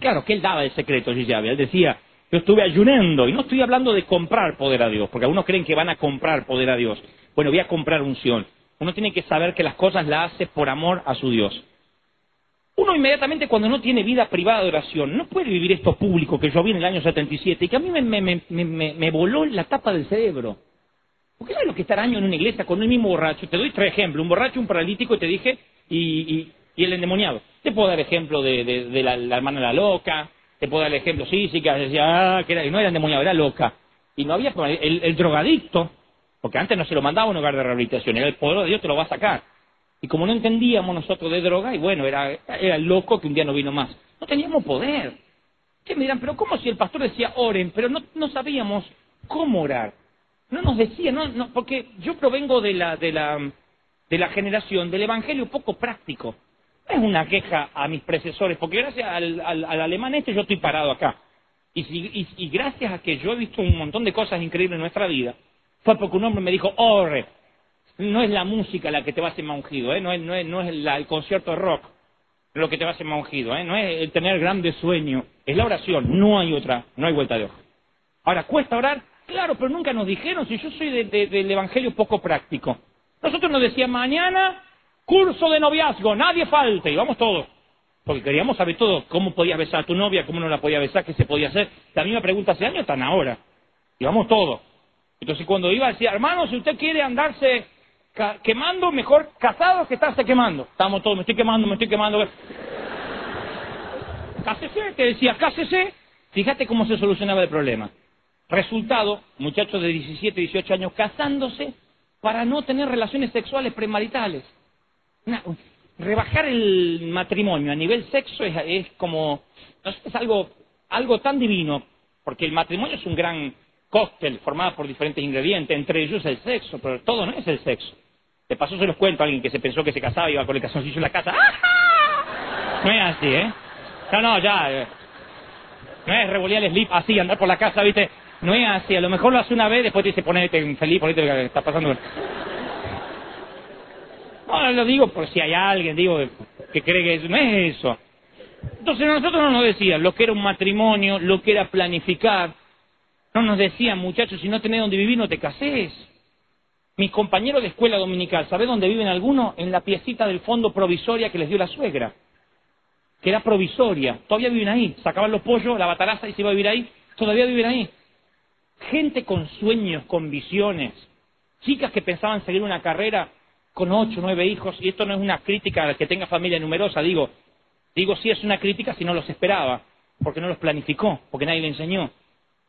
Claro, que él daba el secreto, Él decía, yo estuve ayunando, y no estoy hablando de comprar poder a Dios, porque algunos creen que van a comprar poder a Dios. Bueno, voy a comprar unción. Uno tiene que saber que las cosas las hace por amor a su Dios. Uno inmediatamente cuando no tiene vida privada de oración, no puede vivir esto público que yo vi en el año 77 y que a mí me, voló la tapa del cerebro. Porque es lo que estar año en una iglesia con el mismo borracho. Te doy tres ejemplos. Un borracho, un paralítico, te dije, y, el endemoniado. Te puedo dar ejemplo de, la, hermana la loca, te puedo dar el ejemplo sí, que decía, ah, que y no era endemoniado, era loca. y no había el, el drogadicto, porque antes no se lo mandaba a un hogar de rehabilitación, era el poder de Dios te lo va a sacar. Y como no entendíamos nosotros de droga, y bueno, era, era loco que un día no vino más. No teníamos poder. Que me dirán, pero ¿cómo si el pastor decía oren? Pero no, no sabíamos cómo orar. No nos decía, no, no, porque yo provengo de la, de la, de la generación del evangelio poco práctico. No es una queja a mis predecesores, porque gracias al, al, alemán este yo estoy parado acá. Y, y, y, gracias a que yo he visto un montón de cosas increíbles en nuestra vida, fue porque un hombre me dijo, ore, no es la música la que te va a hacer más ungido, ¿eh? no es, no es, no es el concierto de rock lo que te va a hacer más ungido, ¿eh? no es el tener grandes sueños, es la oración, no hay otra, no hay vuelta de hoja. Ahora, ¿cuesta orar? Claro, pero nunca nos dijeron, si yo soy del Evangelio poco práctico. Nosotros nos decían, mañana, curso de noviazgo, nadie falte, y vamos todos. Porque queríamos saber todo, cómo podías besar a tu novia, cómo no la podías besar, qué se podía hacer. La misma pregunta hace años, están ahora. Y vamos todos. Entonces cuando iba decía, hermano, si usted quiere andarse quemando, mejor casado que estarse quemando. Estamos todos, me estoy quemando, me estoy quemando. Cásese, te decía, cásese. Fíjate cómo se solucionaba el problema. Resultado, muchachos de 17, 18 años casándose para no tener relaciones sexuales premaritales. rebajar el matrimonio a nivel sexo es, como, es algo, algo tan divino, porque el matrimonio es un gran cóctel formado por diferentes ingredientes, entre ellos el sexo, pero todo no es el sexo. De paso se los cuento a alguien que se pensó que se casaba y iba con el calzoncillo en la casa. No es así, ¿eh? No, no, ya. Eh. No es revolear el slip así, andar por la casa, ¿viste? No es así. A lo mejor lo hace una vez, después te dice ponete feliz, ponete lo que está pasando. No, lo digo por si hay alguien, digo, que cree que eso. No es eso. Entonces nosotros no nos decían lo que era un matrimonio, lo que era planificar, no nos decían, muchachos, si no tenés donde vivir, no te casés. Mis compañeros de escuela dominical, ¿sabés dónde viven algunos? En la piecita del fondo provisoria que les dio la suegra. Que era provisoria. Todavía viven ahí. Sacaban los pollos, la bataraza y se iba a vivir ahí. Todavía viven ahí. Gente con sueños, con visiones. Chicas que pensaban seguir una carrera con ocho, nueve hijos. Y esto no es una crítica al que tenga familia numerosa. Digo, digo sí es una crítica si no los esperaba. Porque no los planificó. Porque nadie le enseñó.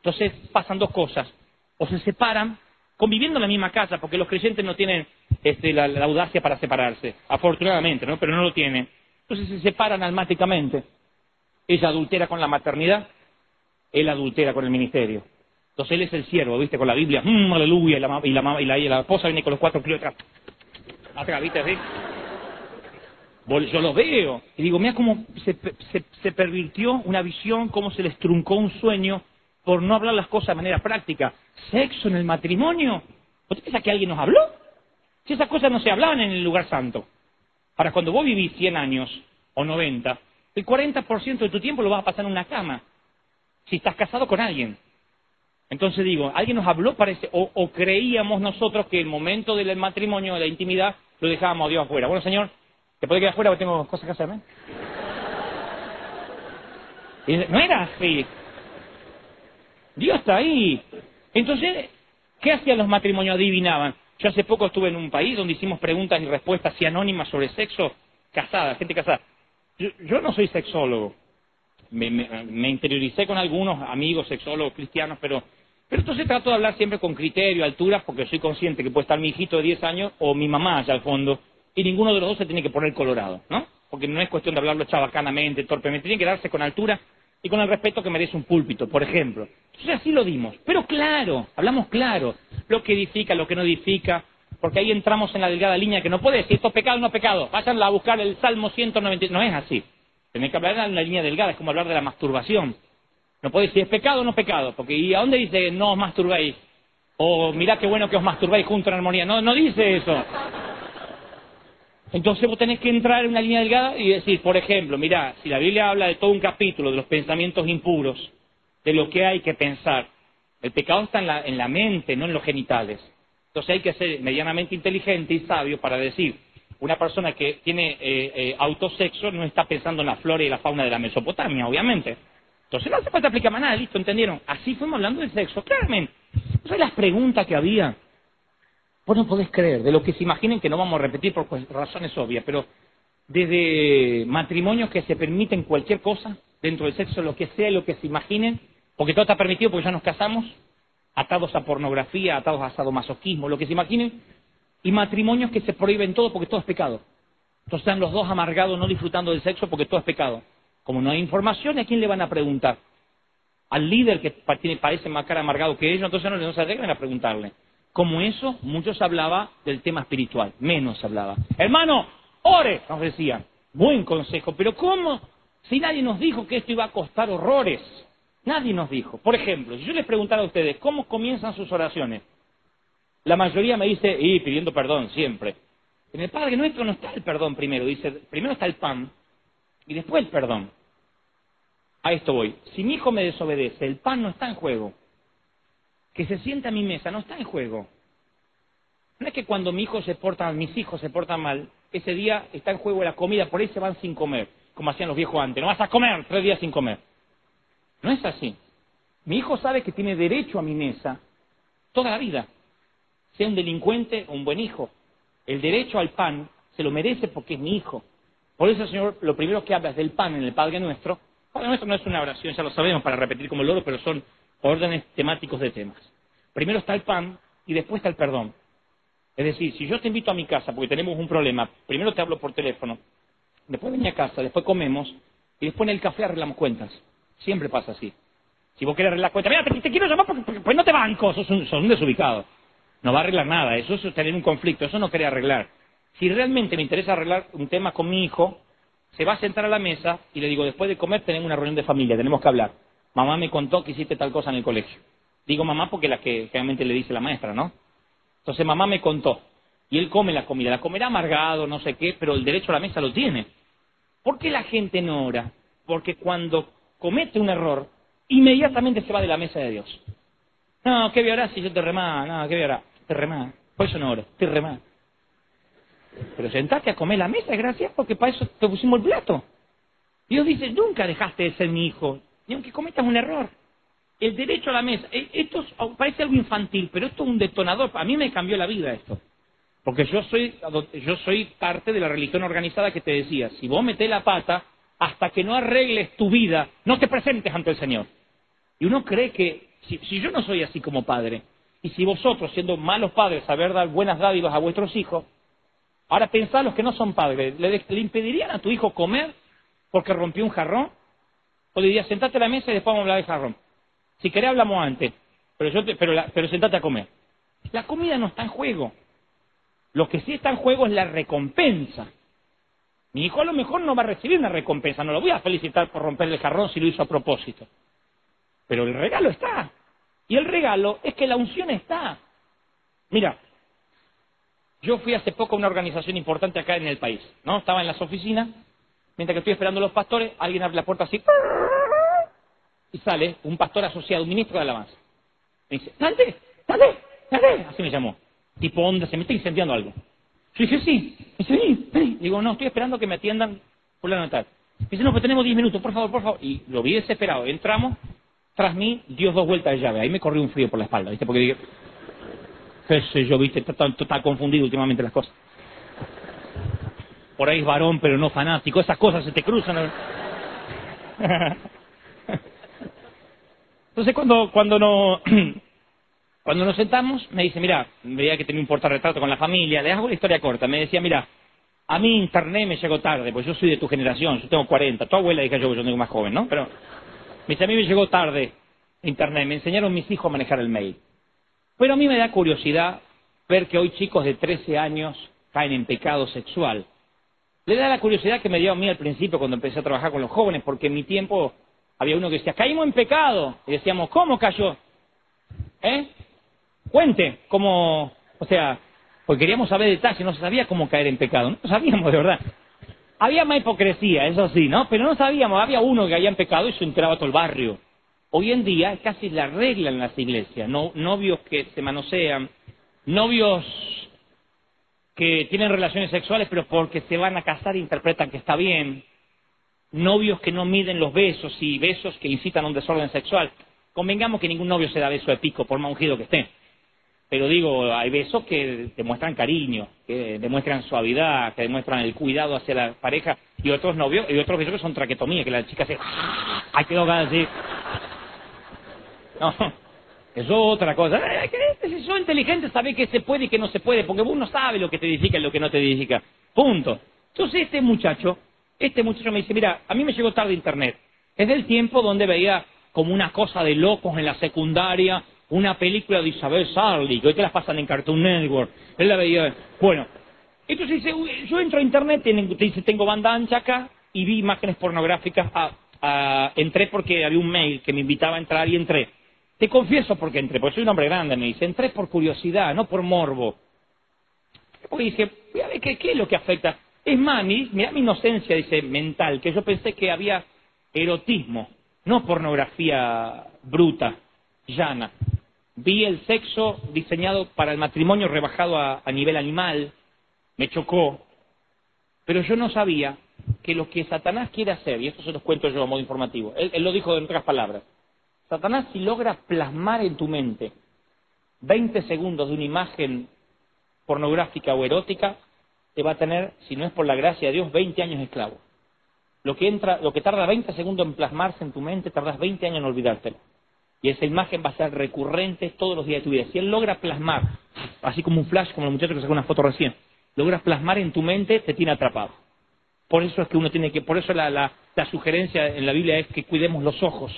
Entonces pasan dos cosas. O se separan conviviendo en la misma casa, porque los creyentes no tienen este, la, audacia para separarse, afortunadamente, ¿no? Pero no lo tienen. Entonces se separan almáticamente. Ella adultera con la maternidad, él adultera con el ministerio. Entonces él es el siervo, ¿viste? Con la Biblia, mmm, aleluya, y la, y, la, y, la, y la esposa viene con los cuatro kilos atrás. Atrás, ¿viste? Yo lo veo y digo, mira cómo se, se, se pervirtió una visión, cómo se les truncó un sueño por no hablar las cosas de manera práctica. Sexo en el matrimonio. ¿Usted piensa que alguien nos habló? Si esas cosas no se hablaban en el lugar santo. Ahora, cuando vos vivís 100 años o 90, el 40% de tu tiempo lo vas a pasar en una cama. Si estás casado con alguien. Entonces digo, alguien nos habló, parece, o, o creíamos nosotros que el momento del matrimonio, de la intimidad, lo dejábamos a Dios afuera. Bueno, señor, ¿te puede quedar afuera porque tengo cosas que hacerme? No era así. Dios está ahí. Entonces, ¿qué hacían los matrimonios? Adivinaban. Yo hace poco estuve en un país donde hicimos preguntas y respuestas y anónimas sobre sexo casada, gente casada. Yo, no soy sexólogo. Me, interioricé con algunos amigos sexólogos cristianos, pero, pero entonces trato de hablar siempre con criterio, alturas, porque soy consciente que puede estar mi hijito de 10 años o mi mamá allá al fondo, y ninguno de los dos se tiene que poner colorado, ¿no? Porque no es cuestión de hablarlo chabacanamente, torpemente, tiene que darse con altura y con el respeto que merece un púlpito, por ejemplo. Entonces así lo dimos. Pero claro, hablamos claro, lo que edifica, lo que no edifica, porque ahí entramos en la delgada línea que no puede decir esto es pecado o no pecado. Vayan a buscar el Salmo 190. No es así. Tienen que hablar en una línea delgada, es como hablar de la masturbación. No puede decir es pecado o no pecado, porque ¿y a dónde dice no os masturbéis? O mirá qué bueno que os masturbáis junto en armonía. No, no dice eso. Entonces vos tenés que entrar en una línea delgada y decir, por ejemplo, mira, si la Biblia habla de todo un capítulo de los pensamientos impuros, de lo que hay que pensar, el pecado está en la, en la mente, no en los genitales. Entonces hay que ser medianamente inteligente y sabio para decir, una persona que tiene eh, eh, autosexo no está pensando en la flora y la fauna de la Mesopotamia, obviamente. Entonces no hace falta aplicar más nada, listo, entendieron. Así fuimos hablando del sexo, claramente. Entonces las preguntas que había Vos no podés creer, de lo que se imaginen, que no vamos a repetir por razones obvias, pero desde matrimonios que se permiten cualquier cosa dentro del sexo, lo que sea, lo que se imaginen, porque todo está permitido porque ya nos casamos, atados a pornografía, atados a sadomasoquismo, lo que se imaginen, y matrimonios que se prohíben todo porque todo es pecado. Entonces están los dos amargados, no disfrutando del sexo porque todo es pecado. Como no hay información, ¿a quién le van a preguntar? Al líder que parece más cara amargado que ellos, entonces no, no se arreglan a preguntarle. Como eso, muchos hablaba del tema espiritual, menos hablaba. Hermano, ore, nos decían. Buen consejo, pero ¿cómo? Si nadie nos dijo que esto iba a costar horrores. Nadie nos dijo. Por ejemplo, si yo les preguntara a ustedes, ¿cómo comienzan sus oraciones? La mayoría me dice, y pidiendo perdón, siempre. En el Padre Nuestro no está el perdón primero, dice, primero está el pan y después el perdón. A esto voy. Si mi hijo me desobedece, el pan no está en juego. Que se sienta a mi mesa no está en juego. No es que cuando mi hijo se porta, mis hijos se portan mal, ese día está en juego la comida, por ahí se van sin comer, como hacían los viejos antes. No vas a comer tres días sin comer. No es así. Mi hijo sabe que tiene derecho a mi mesa toda la vida, sea un delincuente o un buen hijo. El derecho al pan se lo merece porque es mi hijo. Por eso, Señor, lo primero que habla es del pan en el Padre Nuestro. Padre Nuestro no es una oración, ya lo sabemos, para repetir como el pero son órdenes temáticos de temas. Primero está el pan y después está el perdón. Es decir, si yo te invito a mi casa porque tenemos un problema, primero te hablo por teléfono, después ven a casa, después comemos y después en el café arreglamos cuentas. Siempre pasa así. Si vos querés arreglar cuentas, mira, te, quiero llamar porque, pues no te banco, sos un, sos un desubicado. No va a arreglar nada, eso es tener un conflicto, eso no quiere arreglar. Si realmente me interesa arreglar un tema con mi hijo, se va a sentar a la mesa y le digo, después de comer tenemos una reunión de familia, tenemos que hablar. Mamá me contó que hiciste tal cosa en el colegio. Digo mamá porque la que realmente le dice la maestra, ¿no? Entonces mamá me contó. Y él come la comida. La comerá amargado, no sé qué, pero el derecho a la mesa lo tiene. ¿Por qué la gente no ora? Porque cuando comete un error, inmediatamente se va de la mesa de Dios. No, ¿qué voy si yo te remá? No, ¿qué voy a Te remá. Por eso no oro, te remá. Pero sentate a comer la mesa, gracias, porque para eso te pusimos el plato. Dios dice, nunca dejaste de ser mi hijo, ni aunque cometas un error. El derecho a la mesa, eh, esto parece algo infantil, pero esto es un detonador. A mí me cambió la vida esto. Porque yo soy, yo soy parte de la religión organizada que te decía, si vos metés la pata, hasta que no arregles tu vida, no te presentes ante el Señor. Y uno cree que, si, yo no soy así como padre, y si vosotros, siendo malos padres, saber dar buenas dádivas a vuestros hijos, Ahora pensá los que no son padres, ¿le, impedirían a tu hijo comer porque rompió un jarrón? O le dirías, sentate a la mesa y después vamos a hablar de jarrón. Si querés hablamos antes, pero, yo pero, pero sentate a comer. La comida no está en juego. Lo que sí está en juego es la recompensa. Mi hijo a lo mejor no va a recibir una recompensa, no lo voy a felicitar por romperle el jarrón si lo hizo a propósito. Pero el regalo está. Y el regalo es que la unción está. Mira, yo fui hace poco a una organización importante acá en el país, ¿no? Estaba en las oficinas, mientras que estoy esperando a los pastores, alguien abre la puerta así, y sale un pastor asociado, un ministro de alabanza. Me dice, ¡Dale! ¡Dale! ¡Dale! Así me llamó. Tipo onda, se me está incendiando algo. Yo dije, sí. Me dice, vení, vení. Digo, no, estoy esperando que me atiendan por la notar. Me dice, no, pues tenemos diez minutos, por favor, por favor. Y lo vi desesperado. Entramos, tras mí, dio dos vueltas de llave. Ahí me corrió un frío por la espalda, ¿viste? Porque dije, qué sé yo, viste, está, está confundido últimamente las cosas. Por ahí es varón, pero no fanático, esas cosas se te cruzan. Entonces cuando, cuando, no, cuando nos sentamos, me dice, mira, veía que tenía un portarretrato con la familia, le hago la historia corta, me decía, mira, a mí internet me llegó tarde, pues yo soy de tu generación, yo tengo 40, tu abuela dije yo, yo tengo más joven, ¿no? Pero me dice, a mí me llegó tarde internet, me enseñaron mis hijos a manejar el mail. Pero a mí me da curiosidad ver que hoy chicos de 13 años caen en pecado sexual. Le da la curiosidad que me dio a mí al principio cuando empecé a trabajar con los jóvenes, porque en mi tiempo había uno que decía, caímos en pecado. Y decíamos, ¿cómo cayó? ¿Eh? Cuente, cómo, o sea, porque queríamos saber detalles, no sabía cómo caer en pecado, no sabíamos de verdad. Había más hipocresía, eso sí, ¿no? Pero no sabíamos, había uno que había en pecado y se enteraba todo el barrio. Hoy en día es casi la regla en las iglesias, no, novios que se manosean, novios que tienen relaciones sexuales pero porque se van a casar interpretan que está bien, novios que no miden los besos y besos que incitan a un desorden sexual. Convengamos que ningún novio se da beso de pico, por más ungido que esté. Pero digo, hay besos que demuestran cariño, que demuestran suavidad, que demuestran el cuidado hacia la pareja, y otros novios, y otros besos que son traquetomía, que la chica se... ¡Ay, quedó así! No, Es otra cosa. Eh, Si sos inteligente, sabés que se puede y que no se puede, porque uno sabe lo que te edifica y lo que no te edifica. Punto. Entonces este muchacho, este muchacho me dice, mira, a mí me llegó tarde internet. Es del tiempo donde veía como una cosa de locos en la secundaria, una película de Isabel Sarli, que hoy te las pasan en Cartoon Network. Él la veía. Bueno, entonces dice, "Uy, yo entro a internet, te dice, tengo banda ancha acá, y vi imágenes pornográficas. Ah, entré porque había un mail que me invitaba a entrar y entré. Te confieso porque entré, porque soy un hombre grande, me dice, entré por curiosidad, no por morbo. Porque dije, voy a ver qué, es lo que afecta. Es más, mi- mira mi inocencia, dice, mental, que yo pensé que había erotismo, no pornografía bruta, llana. Vi el sexo diseñado para el matrimonio rebajado a, nivel animal, me chocó, pero yo no sabía que lo que Satanás quiere hacer, y esto se los cuento yo a modo informativo, él lo dijo en otras palabras, Satanás si logra plasmar en tu mente 20 segundos de una imagen pornográfica o erótica, te va a tener, si no es por la gracia de Dios, 20 años esclavo. Lo que, entra, lo que tarda 20 segundos en plasmarse en tu mente, tardas 20 años en olvidártelo. Y esa imagen va a ser recurrente todos los días de tu vida. Si él logra plasmar, así como un flash, como el muchacho que sacó una foto recién, logra plasmar en tu mente, te tiene atrapado. Por eso es que uno tiene que, por eso la, la, la sugerencia en la Biblia es que cuidemos los ojos.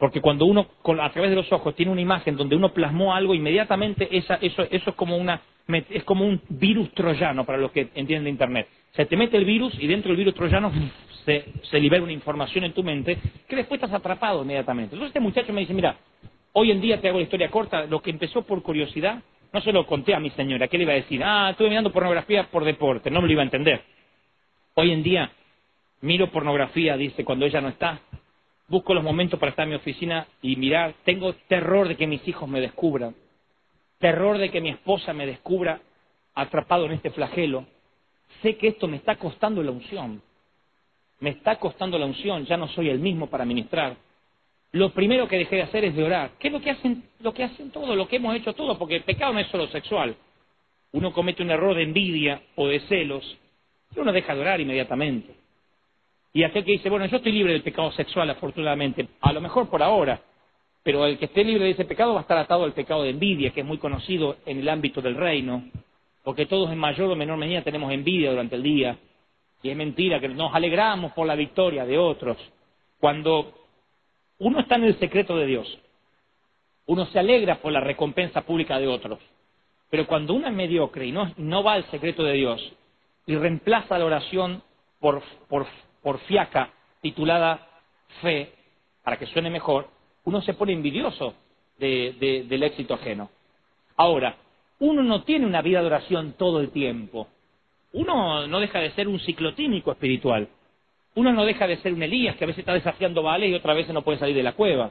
Porque cuando uno, a través de los ojos, tiene una imagen donde uno plasmó algo, inmediatamente esa, eso, eso es como una, es como un virus troyano para los que entienden de Internet. Se te mete el virus y dentro del virus troyano se, se libera una información en tu mente que después estás atrapado inmediatamente. Entonces este muchacho me dice, mira, hoy en día te hago la historia corta, lo que empezó por curiosidad, no se lo conté a mi señora, ¿qué le iba a decir? Ah, estuve mirando pornografía por deporte, no me lo iba a entender. Hoy en día miro pornografía, dice, cuando ella no está, busco los momentos para estar en mi oficina y mirar, tengo terror de que mis hijos me descubran, terror de que mi esposa me descubra atrapado en este flagelo. Sé que esto me está costando la unción, me está costando la unción, ya no soy el mismo para ministrar. Lo primero que dejé de hacer es de orar. ¿Qué es lo que hacen, lo que hacen todos, lo que hemos hecho todos? Porque el pecado no es solo sexual. Uno comete un error de envidia o de celos y uno deja de orar inmediatamente. Y aquel que dice, bueno, yo estoy libre del pecado sexual, afortunadamente, a lo mejor por ahora, pero el que esté libre de ese pecado va a estar atado al pecado de envidia, que es muy conocido en el ámbito del reino, porque todos en mayor o menor medida tenemos envidia durante el día, y es mentira que nos alegramos por la victoria de otros. Cuando uno está en el secreto de Dios, uno se alegra por la recompensa pública de otros, pero cuando uno es mediocre y no, no va al secreto de Dios y reemplaza la oración por, por, por fiaca titulada fe, para que suene mejor, uno se pone envidioso de- de- del éxito ajeno. Ahora, uno no tiene una vida de oración todo el tiempo. Uno no deja de ser un ciclotímico espiritual. Uno no deja de ser un Elías que a veces está desafiando vales y otras veces no puede salir de la cueva.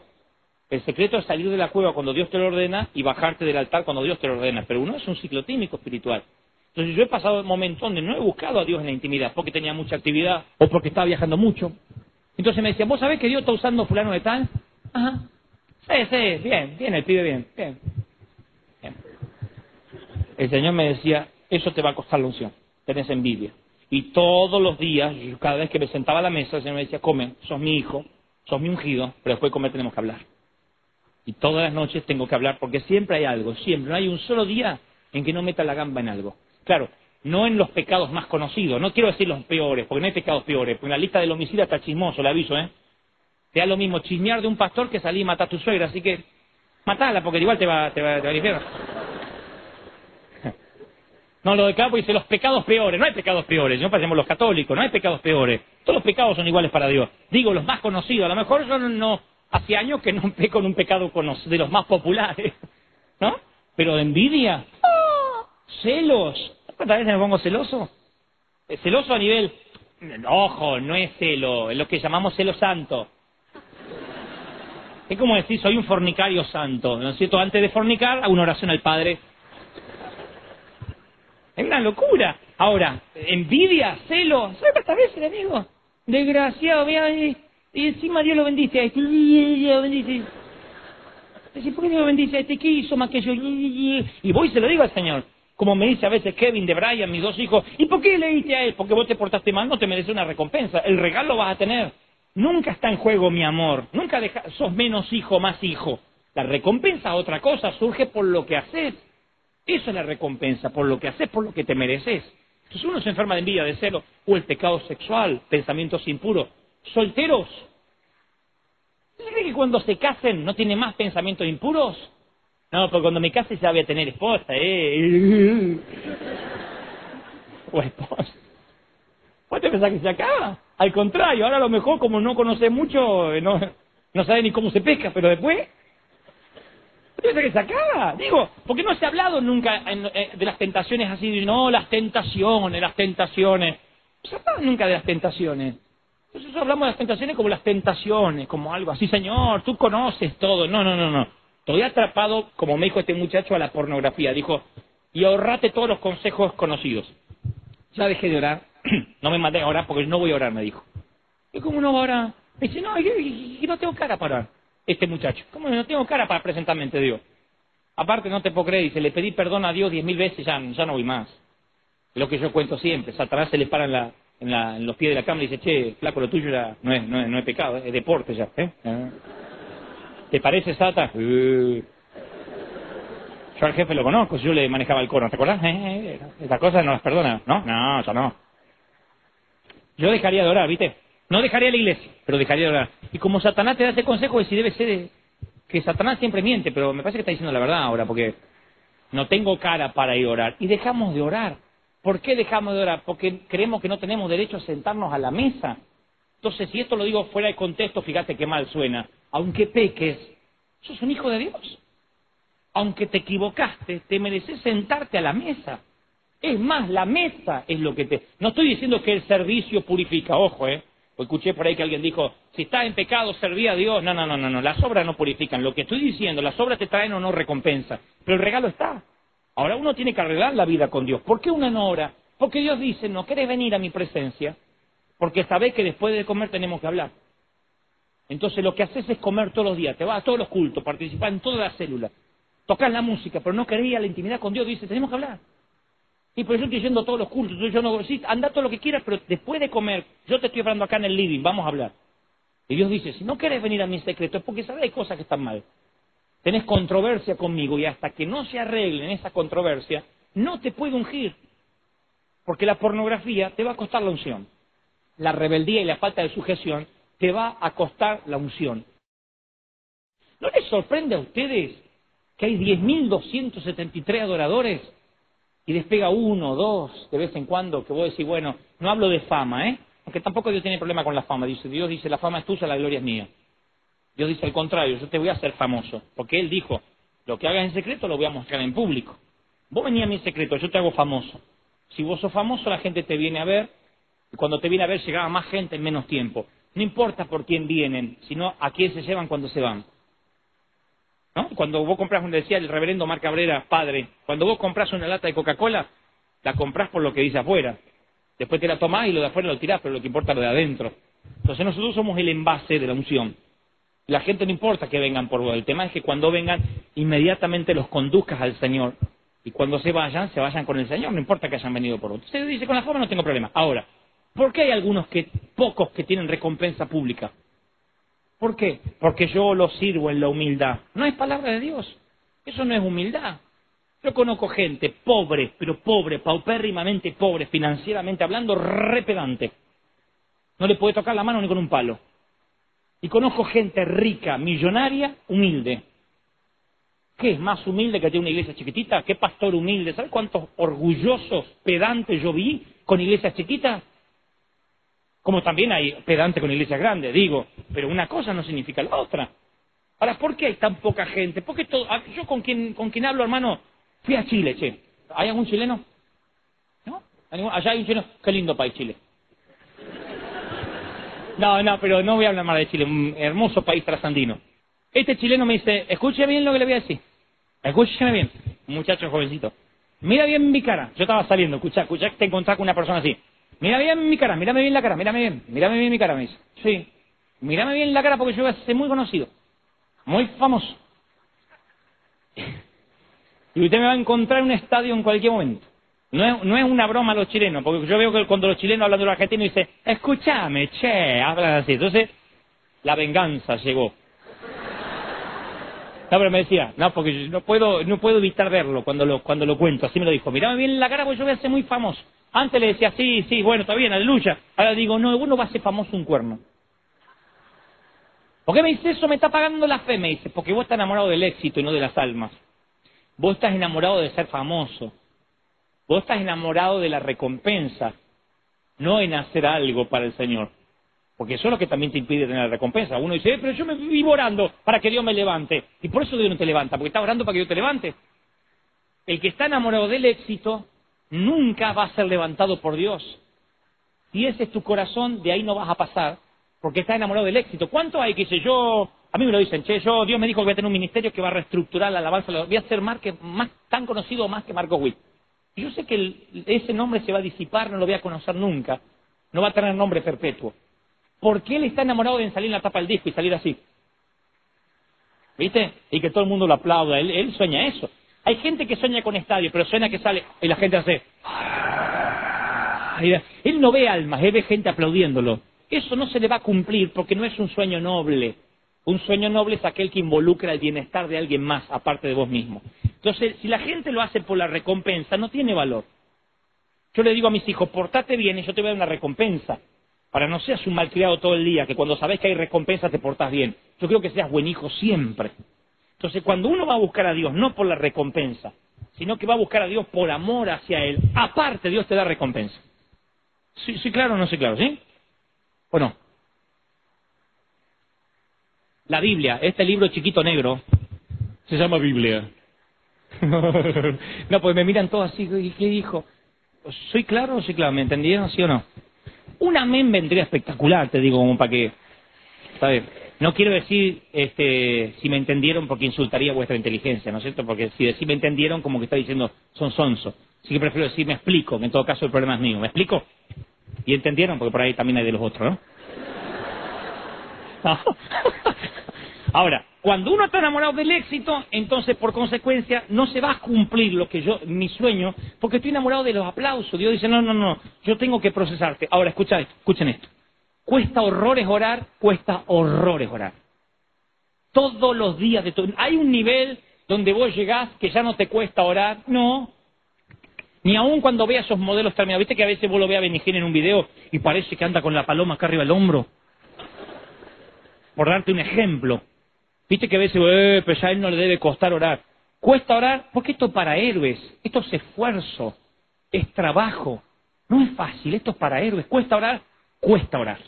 El secreto es salir de la cueva cuando Dios te lo ordena y bajarte del altar cuando Dios te lo ordena. Pero uno es un ciclotímico espiritual. Entonces yo he pasado momentos donde no he buscado a Dios en la intimidad porque tenía mucha actividad o porque estaba viajando mucho. Entonces me decían, ¿vos sabés que Dios está usando fulano de tal? Ajá. Sí, sí, bien, bien, el pibe bien. El Señor me decía, eso te va a costar la unción, tenés envidia. Y todos los días, cada vez que me sentaba a la mesa, el Señor me decía, come, sos mi hijo, sos mi ungido, pero después de comer tenemos que hablar. Y todas las noches tengo que hablar porque siempre hay algo, siempre. No hay un solo día en que no meta la gamba en algo. Claro, no en los pecados más conocidos, no quiero decir los peores, porque no hay pecados peores, porque en la lista del homicida está chismoso, le aviso, ¿eh? Te da lo mismo chismear de un pastor que salir y matar a tu suegra, así que matala, porque igual te va, te va, al infierno. No, lo de Capo dice los pecados peores. No hay pecados peores, no parecemos los católicos, no hay pecados peores. Todos los pecados son iguales para Dios. Digo, los más conocidos. A lo mejor yo no, no hace años que no peco en un pecado de los más populares, ¿no? Pero de envidia, ¡ah! Celos. ¿Cuántas veces me pongo celoso? Eh, Celoso a nivel, ojo, no es celo, es lo que llamamos celo santo. Es como decir, soy un fornicario santo, ¿no es cierto? Antes de fornicar, hago una oración al Padre es una locura. Ahora, envidia, celo, ¿sabe cuántas veces, amigo? Desgraciado, mira, y, y encima Dios lo bendice a este, Dios lo bendice. Dice, ¿por qué Dios lo bendice a este? ¿Qué hizo más que yo? Y voy y se lo digo al Señor. Como me dice a veces Kevin de Brian, mis dos hijos, ¿y por qué le diste a él? Porque vos te portaste mal, no te mereces una recompensa. El regalo vas a tener. Nunca está en juego mi amor. Nunca deja, sos menos hijo, más hijo. La recompensa, otra cosa, surge por lo que haces. Eso es la recompensa, por lo que haces, por lo que te mereces. Entonces uno se enferma de envidia, de celo, o el pecado sexual, pensamientos impuros. Solteros. ¿Usted cree que cuando se casen no tiene más pensamientos impuros? No, porque cuando me case ya voy a tener esposa, ¿eh? o esposa. ¿Vos te pensás que se acaba? Al contrario, ahora a lo mejor como no conoce mucho, eh, no, no sabe ni cómo se pesca, pero después... ¿Vos te pensás que se acaba? Digo, porque no se ha hablado nunca eh, de las tentaciones así, no, las tentaciones, las tentaciones. No se ha hablado nunca de las tentaciones. Entonces hablamos de las tentaciones como las tentaciones, como algo así, Señor, tú conoces todo. No, no, no, no. Estoy atrapado, como me dijo este muchacho, a la pornografía. Dijo, y ahorrate todos los consejos conocidos. Ya dejé de orar, no me mandé a orar porque no voy a orar, me dijo. ¿Y cómo no va a orar? Me dice, no, yo, no tengo cara para orar. Este muchacho, ¿cómo no tengo cara para presentarme ante Dios? Aparte, no te puedo creer, dice, le pedí perdón a Dios diez mil veces, ya, ya no voy más. lo que yo cuento siempre, Satanás se le para en, la, en, la, en los pies de la cama y dice, che, flaco, lo tuyo ya no es, no es, no es pecado, es deporte ya. ¿eh? ¿Te parece, Sata? Uh. Yo al jefe lo conozco, yo le manejaba el coro, ¿te acuerdas? Eh, eh, Estas cosas no las perdona, ¿no? No, ya no. Yo dejaría de orar, ¿viste? No dejaría la iglesia, pero dejaría de orar. Y como Satanás te da ese consejo, si debe ser que Satanás siempre miente, pero me parece que está diciendo la verdad ahora, porque no tengo cara para ir a orar. Y dejamos de orar. ¿Por qué dejamos de orar? Porque creemos que no tenemos derecho a sentarnos a la mesa. Entonces, si esto lo digo fuera de contexto, fíjate qué mal suena. Aunque peques, sos un hijo de Dios aunque te equivocaste, te mereces sentarte a la mesa. Es más, la mesa es lo que te... No estoy diciendo que el servicio purifica, ojo, ¿eh? escuché por ahí que alguien dijo, si estás en pecado, serví a Dios. No, no, no, no, no, las obras no purifican. Lo que estoy diciendo, las obras te traen o no recompensa. Pero el regalo está. Ahora uno tiene que arreglar la vida con Dios. ¿Por qué una no ora? Porque Dios dice, no querés venir a mi presencia, porque sabés que después de comer tenemos que hablar. Entonces lo que haces es comer todos los días, te vas a todos los cultos, participar en todas las células tocar la música, pero no quería la intimidad con Dios, dice, tenemos que hablar. Y por eso estoy yendo a todos los cultos, yo no, sí, anda todo lo que quieras, pero después de comer, yo te estoy hablando acá en el living, vamos a hablar. Y Dios dice, si no quieres venir a mi secreto es porque sabes hay cosas que están mal. Tenés controversia conmigo y hasta que no se arreglen esa controversia, no te puedo ungir. Porque la pornografía te va a costar la unción. La rebeldía y la falta de sujeción te va a costar la unción. ¿No les sorprende a ustedes que hay 10.273 adoradores y despega uno, dos, de vez en cuando, que vos decís, bueno, no hablo de fama, ¿eh? Porque tampoco Dios tiene problema con la fama. Dice, Dios dice, la fama es tuya, la gloria es mía. Dios dice al contrario, yo te voy a hacer famoso. Porque Él dijo, lo que hagas en secreto lo voy a mostrar en público. Vos venís a mi secreto, yo te hago famoso. Si vos sos famoso, la gente te viene a ver. Y cuando te viene a ver, llegaba más gente en menos tiempo. No importa por quién vienen, sino a quién se llevan cuando se van. Cuando vos compras, como decía el reverendo Mar Cabrera, padre, cuando vos compras una lata de Coca-Cola, la compras por lo que dice afuera. Después te la tomás y lo de afuera lo tirás, pero lo que importa es lo de adentro. Entonces nosotros somos el envase de la unción. La gente no importa que vengan por vos. El tema es que cuando vengan, inmediatamente los conduzcas al Señor. Y cuando se vayan, se vayan con el Señor. No importa que hayan venido por vos. Usted dice, con la fama no tengo problema. Ahora, ¿por qué hay algunos que, pocos que tienen recompensa pública? ¿Por qué? Porque yo lo sirvo en la humildad. No es palabra de Dios. Eso no es humildad. Yo conozco gente pobre, pero pobre, paupérrimamente pobre, financieramente hablando, repedante. No le puede tocar la mano ni con un palo. Y conozco gente rica, millonaria, humilde. ¿Qué es más humilde que tiene una iglesia chiquitita? ¿Qué pastor humilde? ¿Sabes cuántos orgullosos pedantes yo vi con iglesias chiquitas? Como también hay pedante con iglesias grandes, digo, pero una cosa no significa la otra. Ahora, ¿por qué hay tan poca gente? Porque todo, ah, yo con quien, con quien hablo, hermano, fui a Chile, che. ¿Hay algún chileno? ¿No? Allá hay un chileno. Qué lindo país, Chile. No, no, pero no voy a hablar más de Chile, un hermoso país trasandino. Este chileno me dice, escuche bien lo que le voy a decir. Escúcheme bien, muchacho jovencito. Mira bien mi cara. Yo estaba saliendo, escucha, escucha, te encontrás con una persona así. Mira bien mi cara, mírame bien la cara, mírame bien, mírame bien mi cara, me dice. Sí, mírame bien la cara porque yo voy a ser muy conocido, muy famoso. Y usted me va a encontrar en un estadio en cualquier momento. No es, no es una broma los chilenos, porque yo veo que cuando los chilenos hablan de los argentinos dicen, escúchame, che, hablan así. Entonces, la venganza llegó. No, me decía, no, porque yo no puedo, no puedo evitar verlo cuando lo, cuando lo cuento. Así me lo dijo. Mirame bien en la cara porque yo voy a ser muy famoso. Antes le decía, sí, sí, bueno, está bien, aleluya. Ahora digo, no, uno va a ser famoso un cuerno. ¿Por qué me dice eso? Me está pagando la fe, me dice. Porque vos estás enamorado del éxito y no de las almas. Vos estás enamorado de ser famoso. Vos estás enamorado de la recompensa, no en hacer algo para el Señor. Porque eso es lo que también te impide tener la recompensa. Uno dice, eh, pero yo me vivo orando para que Dios me levante. Y por eso Dios no te levanta, porque está orando para que Dios te levante. El que está enamorado del éxito nunca va a ser levantado por Dios. Si ese es tu corazón, de ahí no vas a pasar, porque estás enamorado del éxito. ¿Cuánto hay que dice yo, a mí me lo dicen, che, yo, Dios me dijo que voy a tener un ministerio que va a reestructurar la alabanza, voy a ser más, que, más tan conocido más que Marco Witt. Yo sé que ese nombre se va a disipar, no lo voy a conocer nunca, no va a tener nombre perpetuo. ¿Por qué él está enamorado de salir en la tapa del disco y salir así? ¿Viste? Y que todo el mundo lo aplauda. Él, sueña eso. Hay gente que sueña con estadio, pero sueña que sale y la gente hace. Él no ve almas, él ve gente aplaudiéndolo. Eso no se le va a cumplir porque no es un sueño noble. Un sueño noble es aquel que involucra el bienestar de alguien más, aparte de vos mismo. Entonces, si la gente lo hace por la recompensa, no tiene valor. Yo le digo a mis hijos, portate bien y yo te voy a dar una recompensa. Para no seas un malcriado todo el día, que cuando sabes que hay recompensa te portas bien. Yo creo que seas buen hijo siempre. Entonces, cuando uno va a buscar a Dios, no por la recompensa, sino que va a buscar a Dios por amor hacia Él, aparte Dios te da recompensa. Sí, sí claro o no sí, claro, ¿sí? ¿O no? La Biblia, este libro chiquito negro, se llama Biblia. no, pues me miran todos así, ¿y qué dijo? ¿Soy claro o soy claro? ¿Me entendieron, sí o no? Un amén vendría espectacular, te digo, como para que, ¿sabes? No quiero decir este, si me entendieron porque insultaría vuestra inteligencia, ¿no es cierto? Porque si decís me entendieron, como que está diciendo son sonso. Así que prefiero decir me explico, que en todo caso el problema es mío. ¿Me explico? ¿Y entendieron? Porque por ahí también hay de los otros, ¿no? Ahora, cuando uno está enamorado del éxito, entonces por consecuencia no se va a cumplir lo que yo, mi sueño, porque estoy enamorado de los aplausos. Dios dice, no, no, no, yo tengo que procesarte. Ahora, escucha esto, escuchen esto. Cuesta horrores orar, cuesta horrores orar. Todos los días de todo. Hay un nivel donde vos llegás que ya no te cuesta orar, no. Ni aun cuando veas esos modelos terminados. Viste que a veces vos lo veas a Benigín en un video y parece que anda con la paloma acá arriba del hombro. Por darte un ejemplo. Viste que a veces, pero ya a él no le debe costar orar. Cuesta orar porque esto es para héroes, esto es esfuerzo, es trabajo. No es fácil, esto es para héroes. Cuesta orar, cuesta orar.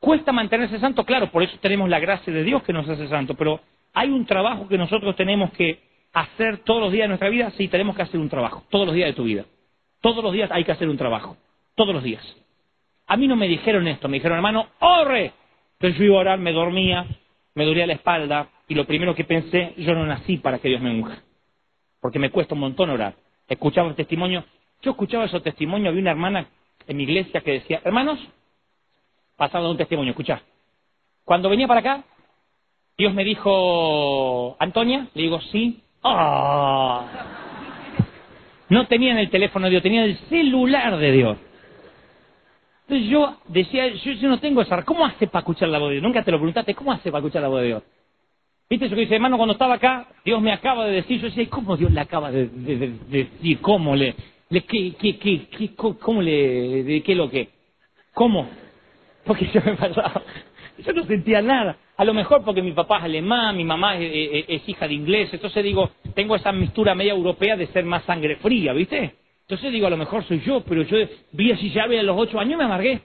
Cuesta mantenerse santo, claro, por eso tenemos la gracia de Dios que nos hace santo, pero hay un trabajo que nosotros tenemos que hacer todos los días de nuestra vida, sí, tenemos que hacer un trabajo, todos los días de tu vida. Todos los días hay que hacer un trabajo, todos los días. A mí no me dijeron esto, me dijeron, hermano, ¡orre! Entonces yo iba a orar, me dormía, me dolía la espalda y lo primero que pensé, yo no nací para que Dios me unja, porque me cuesta un montón orar. Escuchaba el testimonio, yo escuchaba esos testimonios, había una hermana en mi iglesia que decía, hermanos, pasando un testimonio, escuchá, cuando venía para acá, Dios me dijo, Antonia, le digo, sí, ¡Ah! no tenían el teléfono de Dios, tenían el celular de Dios. Entonces yo decía, yo, no tengo esa... ¿Cómo hace para escuchar la voz de Dios? Nunca te lo preguntaste, ¿cómo hace para escuchar la voz de Dios? ¿Viste eso que dice, hermano, cuando estaba acá, Dios me acaba de decir, yo decía, ¿cómo Dios le acaba de, decir? ¿Cómo le, le qué, qué, qué, cómo le, de qué lo que? ¿Cómo? Porque yo me pasaba, yo no sentía nada. A lo mejor porque mi papá es alemán, mi mamá es, hija de inglés, entonces digo, tengo esa mistura media europea de ser más sangre fría, ¿viste? Entonces digo, a lo mejor soy yo, pero yo vi así ya a los ocho años me amargué.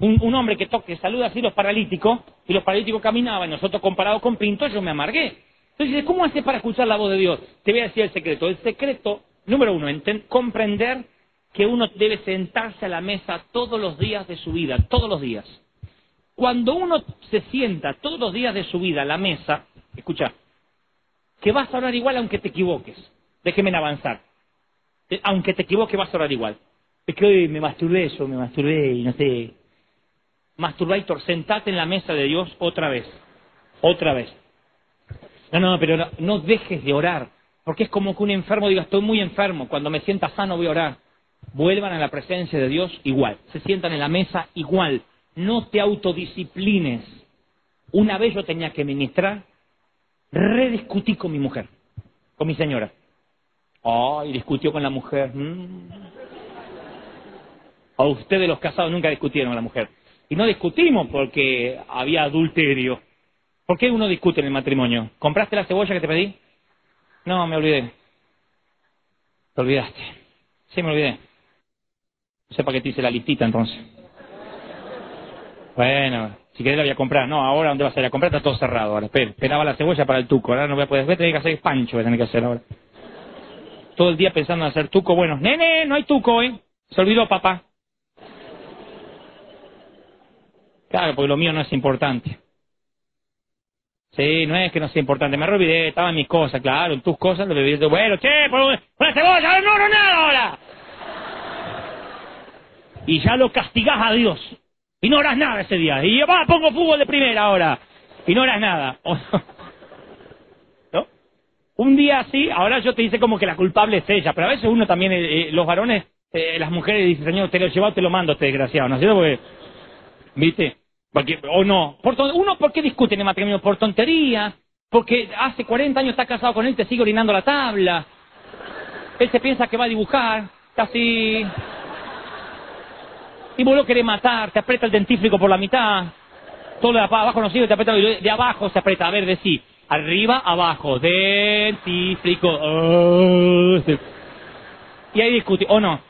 Un, hombre que toque, saluda así los paralíticos, y los paralíticos caminaban, nosotros comparados con Pinto, yo me amargué. Entonces, ¿cómo hace para escuchar la voz de Dios? Te voy a decir el secreto. El secreto, número uno, comprender que uno debe sentarse a la mesa todos los días de su vida, todos los días. Cuando uno se sienta todos los días de su vida a la mesa, escucha, que vas a orar igual aunque te equivoques. Déjeme avanzar. Eh, aunque te equivoques vas a orar igual. Es que hoy me masturbé eso, me masturbé y no sé. Masturbator, sentate en la mesa de Dios otra vez. Otra vez. No, no, pero no, dejes de orar. Porque es como que un enfermo diga, estoy muy enfermo, cuando me sienta sano voy a orar. Vuelvan a la presencia de Dios igual. Se sientan en la mesa igual. No te autodisciplines. Una vez yo tenía que ministrar rediscutí con mi mujer, con mi señora. Ay, discutió con la mujer. Mm. A ustedes los casados nunca discutieron con la mujer. Y no discutimos porque había adulterio. ¿Por qué uno discute en el matrimonio? ¿Compraste la cebolla que te pedí? No, me olvidé. Te olvidaste. Sí, me olvidé. No sé para qué te hice la listita entonces. Bueno, si querés la voy a comprar. No, ahora ¿dónde vas a ir a comprar? Está todo cerrado ahora. esperaba la cebolla para el tuco. Ahora no voy a poder. Voy tener que hacer pancho, voy a que hacer ahora. Todo el día pensando en hacer tuco. Bueno, nene, no hay tuco hoy. Se olvidó papá. Claro, porque lo mío no es importante. Sí, no es que no sea importante, me olvidé, estaba en mis cosas, claro, en tus cosas lo bebí. Bueno, che, por una cebolla, no, no, nada ahora. Y ya lo castigás a Dios. Y no harás nada ese día. Y va, pongo fútbol de primera ahora. Y no harás nada. Un día así, ahora yo te dice como que la culpable es ella, pero a veces uno también, eh, eh, los varones, eh, las mujeres dicen, señor, te lo llevo, te lo mando, este desgraciado, ¿no es cierto? ¿viste? o no. Por uno, ¿por qué discuten en matrimonio? Por tontería. Porque hace 40 años está casado con él, te sigue orinando la tabla. Él se piensa que va a dibujar, casi. Y vos lo querés matar, te aprieta el dentífrico por la mitad. Todo de abajo no sirve, te aprieta de abajo se aprieta. A ver, decí. Arriba, abajo, dentífrico. Oh, y ahí discute, ¿o no?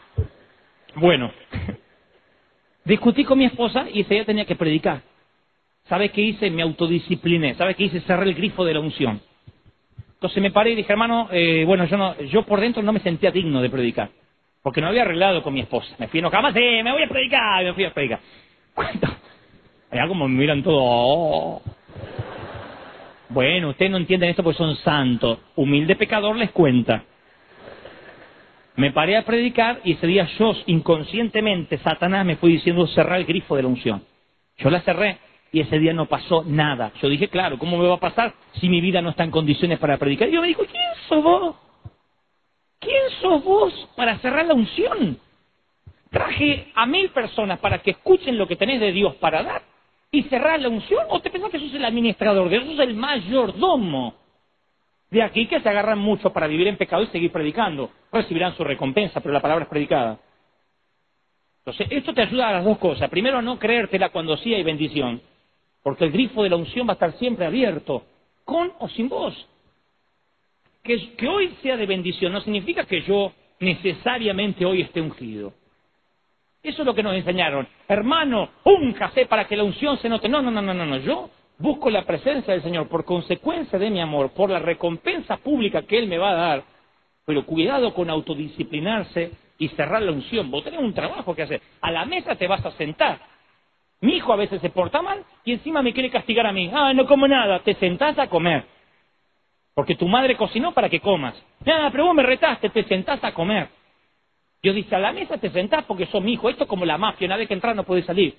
Bueno. Discutí con mi esposa y día tenía que predicar. ¿Sabes qué hice? Me autodiscipliné. ¿Sabes qué hice? Cerré el grifo de la unción. Entonces me paré y dije, hermano, eh, bueno, yo no, yo por dentro no me sentía digno de predicar. Porque no había arreglado con mi esposa. Me fui enojado, más, me voy a predicar, me fui a predicar. Allá como me miran todo. Oh". Bueno, ustedes no entienden esto porque son santos. Humilde pecador les cuenta. Me paré a predicar y ese día yo inconscientemente, Satanás me fue diciendo cerrar el grifo de la unción. Yo la cerré y ese día no pasó nada. Yo dije, claro, ¿cómo me va a pasar si mi vida no está en condiciones para predicar? Y yo me dijo, ¿quién sos vos? ¿Quién sos vos para cerrar la unción? Traje a mil personas para que escuchen lo que tenés de Dios para dar y cerrar la unción. ¿O te pensás que sos el administrador de eso? Sos el mayordomo. De aquí que se agarran mucho para vivir en pecado y seguir predicando. Recibirán su recompensa, pero la palabra es predicada. Entonces, esto te ayuda a las dos cosas. Primero, a no creértela cuando sí hay bendición, porque el grifo de la unción va a estar siempre abierto, con o sin vos. Que, que hoy sea de bendición no significa que yo necesariamente hoy esté ungido. Eso es lo que nos enseñaron. Hermano, úncase para que la unción se note. No, no, no, no, no. Yo busco la presencia del Señor por consecuencia de mi amor, por la recompensa pública que Él me va a dar, pero cuidado con autodisciplinarse y cerrar la unción. Vos tenés un trabajo que hacer. A la mesa te vas a sentar. Mi hijo a veces se porta mal y encima me quiere castigar a mí. Ah, no como nada. Te sentás a comer. Porque tu madre cocinó para que comas. Nada, pero vos me retaste, te sentás a comer. Yo dije, a la mesa te sentás porque sos mi hijo. Esto es como la mafia, una vez que entras no puedes salir.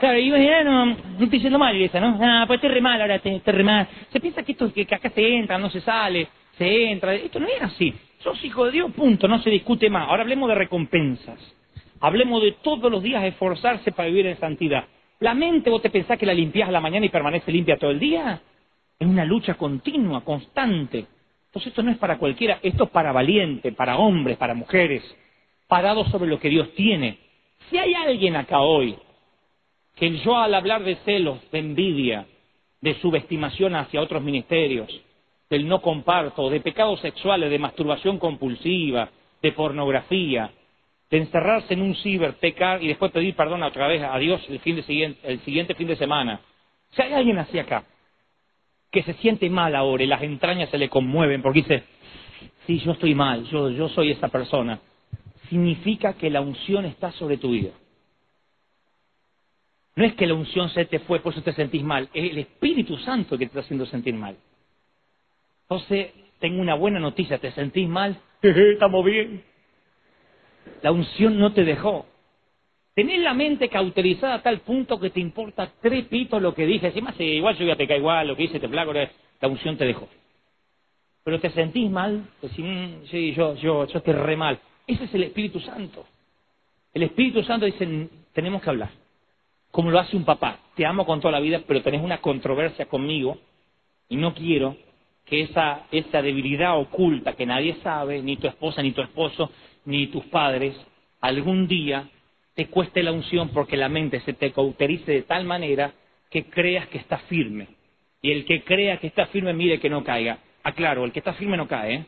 Claro, y yo no, no estoy diciendo mal ¿no? Ah, pues te re mal ahora, te, re mal. Se piensa que esto que, que acá se entra, no se sale, se entra. Esto no es así. Sos hijo de Dios, punto, no se discute más. Ahora hablemos de recompensas. Hablemos de todos los días esforzarse para vivir en santidad. La mente, vos te pensás que la limpias a la mañana y permanece limpia todo el día. Es una lucha continua, constante. Entonces esto no es para cualquiera, esto es para valientes, para hombres, para mujeres, parados sobre lo que Dios tiene. Si hay alguien acá hoy que yo al hablar de celos, de envidia, de subestimación hacia otros ministerios, del no comparto, de pecados sexuales, de masturbación compulsiva, de pornografía, de encerrarse en un ciber, pecar y después pedir perdón otra vez a Dios el, fin de siguiente, el siguiente fin de semana. Si hay alguien así acá, que se siente mal ahora y las entrañas se le conmueven porque dice, sí, yo estoy mal, yo, yo soy esa persona, significa que la unción está sobre tu vida. No es que la unción se te fue, por eso te sentís mal. Es el Espíritu Santo que te está haciendo sentir mal. Entonces, tengo una buena noticia. ¿Te sentís mal? Estamos bien. La unción no te dejó. Tenés la mente cauterizada a tal punto que te importa tres pitos lo que dije. Encima, igual yo voy a pecar igual, lo que hice te plago, la unción te dejó. Pero te sentís mal, decís, mm, sí, yo, yo, yo estoy re mal. Ese es el Espíritu Santo. El Espíritu Santo dice, tenemos que hablar como lo hace un papá. Te amo con toda la vida, pero tenés una controversia conmigo Y no quiero que esa, esa debilidad oculta que nadie sabe, ni tu esposa, ni tu esposo, ni tus padres, algún día te cueste la unción porque la mente se te cauterice de tal manera que creas que está firme. Y el que crea que está firme, mire que no caiga. Aclaro, el que está firme no cae. ¿eh?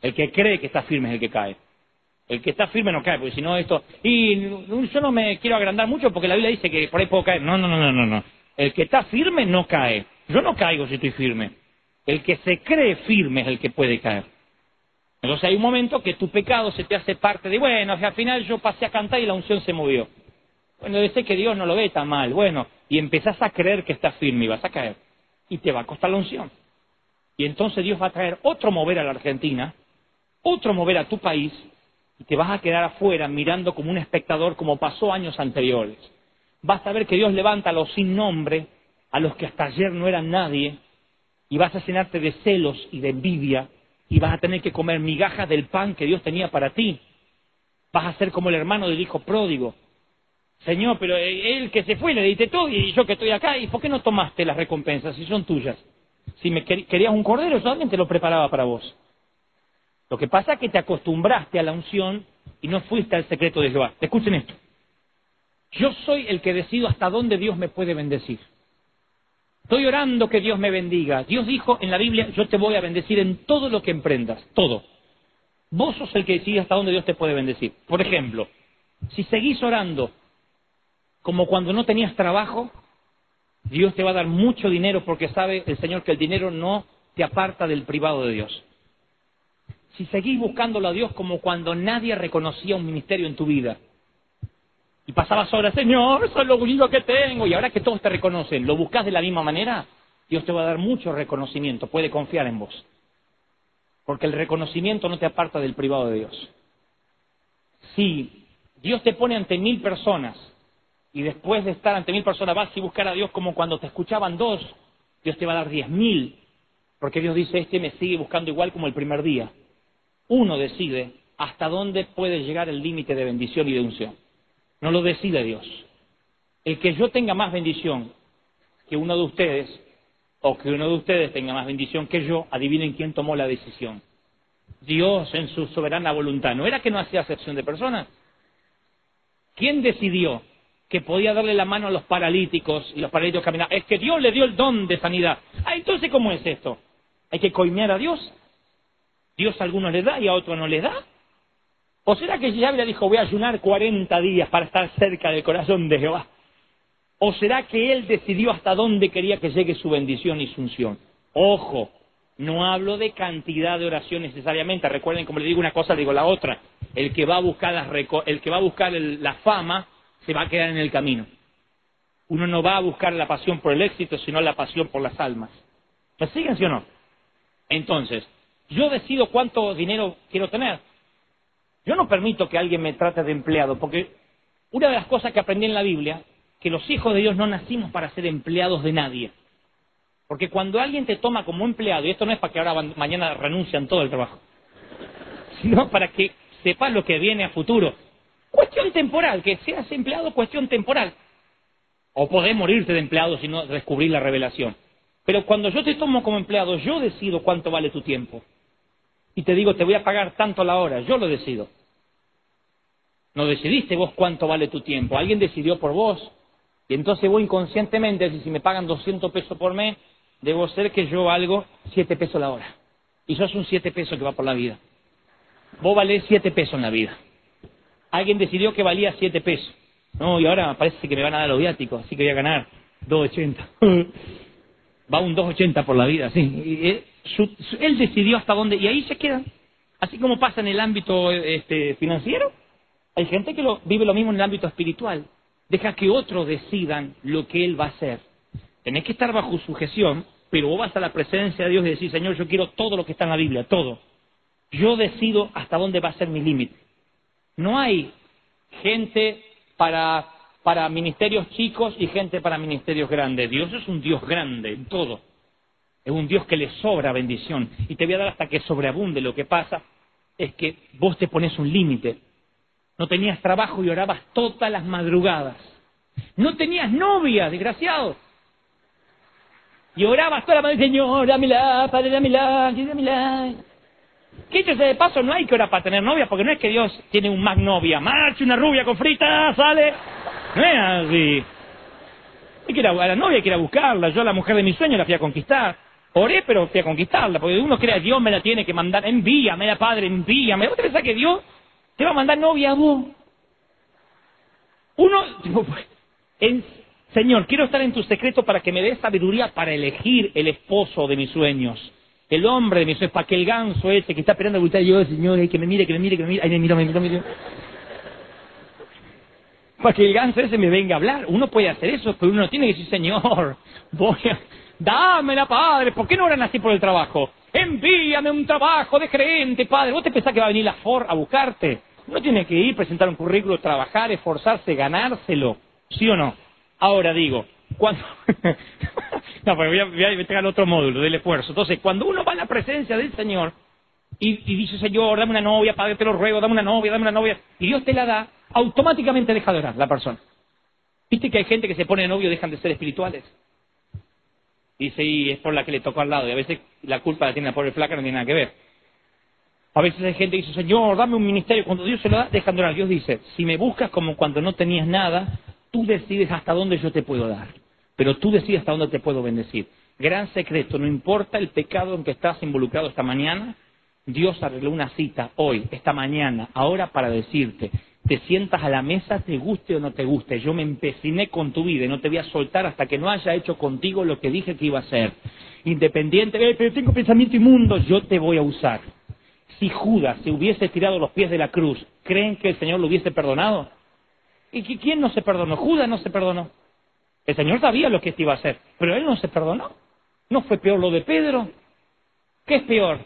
El que cree que está firme es el que cae. El que está firme no cae, porque si no esto... Y yo no me quiero agrandar mucho porque la Biblia dice que por ahí puedo caer. No, no, no, no, no. no. El que está firme no cae. Yo no caigo si estoy firme. El que se cree firme es el que puede caer. Entonces hay un momento que tu pecado se te hace parte de, bueno, al final yo pasé a cantar y la unción se movió. Bueno, debe que Dios no lo ve tan mal. Bueno, y empezás a creer que estás firme y vas a caer. Y te va a costar la unción. Y entonces Dios va a traer otro mover a la Argentina, otro mover a tu país, y te vas a quedar afuera mirando como un espectador como pasó años anteriores. Vas a ver que Dios levanta a los sin nombre, a los que hasta ayer no eran nadie, y vas a llenarte de celos y de envidia y vas a tener que comer migajas del pan que Dios tenía para ti. Vas a ser como el hermano del hijo pródigo. Señor, pero él que se fue le diste todo y yo que estoy acá, ¿y por qué no tomaste las recompensas si son tuyas? Si me querías un cordero, yo también te lo preparaba para vos. Lo que pasa es que te acostumbraste a la unción y no fuiste al secreto de Jehová. Escuchen esto. Yo soy el que decido hasta dónde Dios me puede bendecir. Estoy orando que Dios me bendiga. Dios dijo en la Biblia, yo te voy a bendecir en todo lo que emprendas, todo. Vos sos el que decide hasta dónde Dios te puede bendecir. Por ejemplo, si seguís orando como cuando no tenías trabajo, Dios te va a dar mucho dinero porque sabe el Señor que el dinero no te aparta del privado de Dios. Si seguís buscándolo a Dios como cuando nadie reconocía un ministerio en tu vida, y pasabas horas, Señor, eso es lo único que tengo. Y ahora que todos te reconocen, ¿lo buscas de la misma manera? Dios te va a dar mucho reconocimiento, puede confiar en vos. Porque el reconocimiento no te aparta del privado de Dios. Si Dios te pone ante mil personas y después de estar ante mil personas vas y buscar a Dios como cuando te escuchaban dos, Dios te va a dar diez mil. Porque Dios dice, este me sigue buscando igual como el primer día. Uno decide hasta dónde puede llegar el límite de bendición y de unción. No lo decide Dios. El que yo tenga más bendición que uno de ustedes, o que uno de ustedes tenga más bendición que yo, adivinen quién tomó la decisión. Dios en su soberana voluntad. ¿No era que no hacía acepción de personas? ¿Quién decidió que podía darle la mano a los paralíticos y los paralíticos caminaban? Es que Dios le dio el don de sanidad. Ah, entonces, ¿cómo es esto? ¿Hay que coimear a Dios? ¿Dios a algunos le da y a otros no le da? ¿O será que Yahweh dijo, voy a ayunar 40 días para estar cerca del corazón de Jehová? ¿O será que él decidió hasta dónde quería que llegue su bendición y su unción? Ojo, no hablo de cantidad de oración necesariamente. Recuerden, como le digo una cosa, digo la otra. El que va a buscar, el que va a buscar la fama se va a quedar en el camino. Uno no va a buscar la pasión por el éxito, sino la pasión por las almas. ¿Me siguen, o no? Entonces, yo decido cuánto dinero quiero tener. Yo no permito que alguien me trate de empleado, porque una de las cosas que aprendí en la Biblia, que los hijos de Dios no nacimos para ser empleados de nadie. Porque cuando alguien te toma como empleado, y esto no es para que ahora mañana renuncian todo el trabajo, sino para que sepas lo que viene a futuro. Cuestión temporal, que seas empleado, cuestión temporal. O podés morirte de empleado si no descubrir la revelación. Pero cuando yo te tomo como empleado, yo decido cuánto vale tu tiempo y te digo, te voy a pagar tanto la hora, yo lo decido. No decidiste vos cuánto vale tu tiempo, alguien decidió por vos. Y entonces vos inconscientemente, si me pagan 200 pesos por mes, debo ser que yo valgo 7 pesos la hora. Y sos un 7 pesos que va por la vida. Vos valés 7 pesos en la vida. Alguien decidió que valía 7 pesos. No, y ahora parece que me van a dar los viáticos, así que voy a ganar 2.80. va un 2.80 por la vida, sí. Y, él decidió hasta dónde, y ahí se quedan. Así como pasa en el ámbito este, financiero, hay gente que lo, vive lo mismo en el ámbito espiritual. Deja que otros decidan lo que él va a hacer. Tenés que estar bajo sujeción, pero vos vas a la presencia de Dios y decís, Señor, yo quiero todo lo que está en la Biblia, todo. Yo decido hasta dónde va a ser mi límite. No hay gente para, para ministerios chicos y gente para ministerios grandes. Dios es un Dios grande en todo. Es un Dios que le sobra bendición. Y te voy a dar hasta que sobreabunde. Lo que pasa es que vos te pones un límite. No tenías trabajo y orabas todas las madrugadas. No tenías novia, desgraciado. Y orabas toda la madre, Señor, dámela, Padre, dámela, dámela. Que dicho de paso, no hay que orar para tener novia, porque no es que Dios tiene un más novia. Marcha una rubia con frita, sale. No es así. A, a la novia hay que ir a buscarla. Yo a la mujer de mi sueño la fui a conquistar. Oré, pero fui a conquistarla, porque uno cree, Dios me la tiene que mandar. Envíame, la Padre, envíame. ¿Vos te pensás que Dios te va a mandar novia a vos? Uno, en, Señor, quiero estar en tu secreto para que me des sabiduría para elegir el esposo de mis sueños. El hombre de mis sueños, para que el ganso ese que está esperando a gritar, yo, Señor, que me mire, que me mire, que me mire, ay, me miro, me miro, me miro. Para que el ganso ese me venga a hablar. Uno puede hacer eso, pero uno tiene que decir, Señor, voy a, dámela, Padre, ¿por qué no oran así por el trabajo? Envíame un trabajo de creyente, Padre. ¿Vos te pensás que va a venir la FOR a buscarte? Uno tiene que ir, presentar un currículo, trabajar, esforzarse, ganárselo. ¿Sí o no? Ahora digo, cuando... no, pero voy a, voy a entregar otro módulo del esfuerzo. Entonces, cuando uno va a la presencia del Señor y, y, dice, Señor, dame una novia, Padre, te lo ruego, dame una novia, dame una novia, y Dios te la da, automáticamente deja de orar la persona. ¿Viste que hay gente que se pone novio y dejan de ser espirituales? Dice, y es por la que le tocó al lado, y a veces la culpa la tiene la pobre flaca, no tiene nada que ver. A veces hay gente que dice, Señor, dame un ministerio. Cuando Dios se lo da, dejan de orar. Dios dice, si me buscas como cuando no tenías nada, tú decides hasta dónde yo te puedo dar, pero tú decides hasta dónde te puedo bendecir. Gran secreto, no importa el pecado en que estás involucrado esta mañana, Dios arregló una cita hoy, esta mañana, ahora para decirte, te sientas a la mesa, te guste o no te guste, yo me empeciné con tu vida y no te voy a soltar hasta que no haya hecho contigo lo que dije que iba a hacer. Independiente, eh, pero tengo pensamiento inmundo, yo te voy a usar. Si Judas se hubiese tirado los pies de la cruz, ¿creen que el Señor lo hubiese perdonado? ¿Y quién no se perdonó? Judas no se perdonó. El Señor sabía lo que este iba a hacer, pero él no se perdonó. ¿No fue peor lo de Pedro? ¿Qué es peor?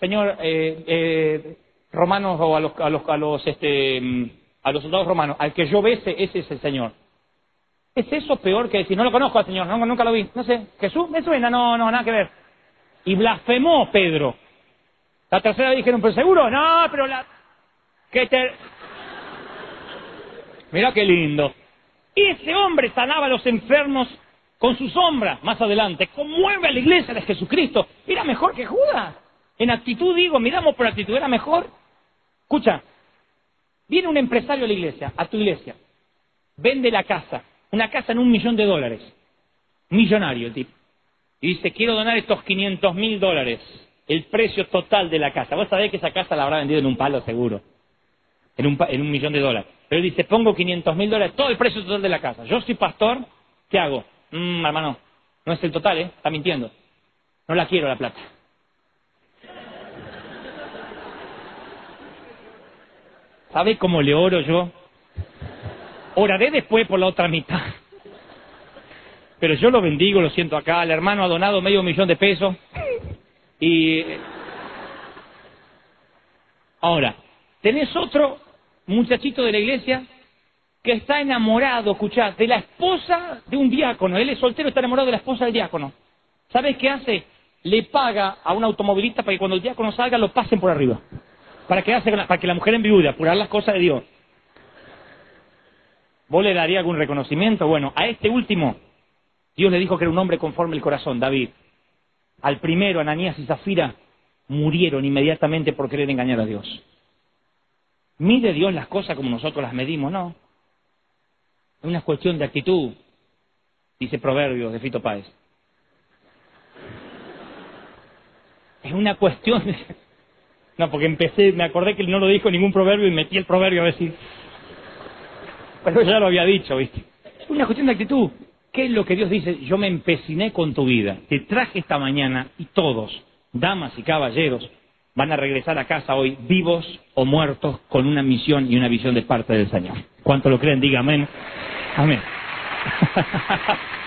Señor, eh, eh, romanos o a los, a los, a los, este, mm, a los soldados romanos, al que yo bese, ese es el Señor. ¿Es eso peor que decir, no lo conozco al Señor, no, nunca lo vi? No sé, Jesús me suena, no, no, nada que ver. Y blasfemó Pedro. La tercera vez dijeron, pero seguro, no, pero la... Que te... Mira qué lindo. Ese hombre sanaba a los enfermos con su sombra más adelante. Conmueve a la iglesia de Jesucristo. Era mejor que Judas. En actitud digo, miramos por actitud, era mejor. Escucha, viene un empresario a la iglesia, a tu iglesia, vende la casa, una casa en un millón de dólares. Millonario el tipo. Y dice, quiero donar estos 500 mil dólares, el precio total de la casa. Vos sabés que esa casa la habrá vendido en un palo seguro, en un, en un millón de dólares. Pero dice, pongo 500 mil dólares, todo el precio total de la casa. Yo soy pastor, ¿qué hago? Mmm, hermano, no es el total, ¿eh? Está mintiendo. No la quiero la plata. ¿Sabe cómo le oro yo? Oraré después por la otra mitad. Pero yo lo bendigo, lo siento acá. El hermano ha donado medio millón de pesos. Y. Ahora, tenés otro muchachito de la iglesia que está enamorado, escuchá, de la esposa de un diácono. Él es soltero, está enamorado de la esposa del diácono. ¿Sabes qué hace? Le paga a un automovilista para que cuando el diácono salga lo pasen por arriba. Para que, hace, para que la mujer enviude, apurar las cosas de Dios. ¿Vos le daría algún reconocimiento? Bueno, a este último, Dios le dijo que era un hombre conforme el corazón, David. Al primero, Ananías y Zafira, murieron inmediatamente por querer engañar a Dios. ¿Mide Dios las cosas como nosotros las medimos? No. Es una cuestión de actitud, dice Proverbios de Fito Páez. Es una cuestión de... No, porque empecé, me acordé que no lo dijo ningún proverbio y metí el proverbio a decir... Pero ya lo había dicho, ¿viste? Una cuestión de actitud. ¿Qué es lo que Dios dice? Yo me empeciné con tu vida. Te traje esta mañana y todos, damas y caballeros, van a regresar a casa hoy vivos o muertos con una misión y una visión de parte del Señor. ¿Cuánto lo creen? Diga amén. Amén.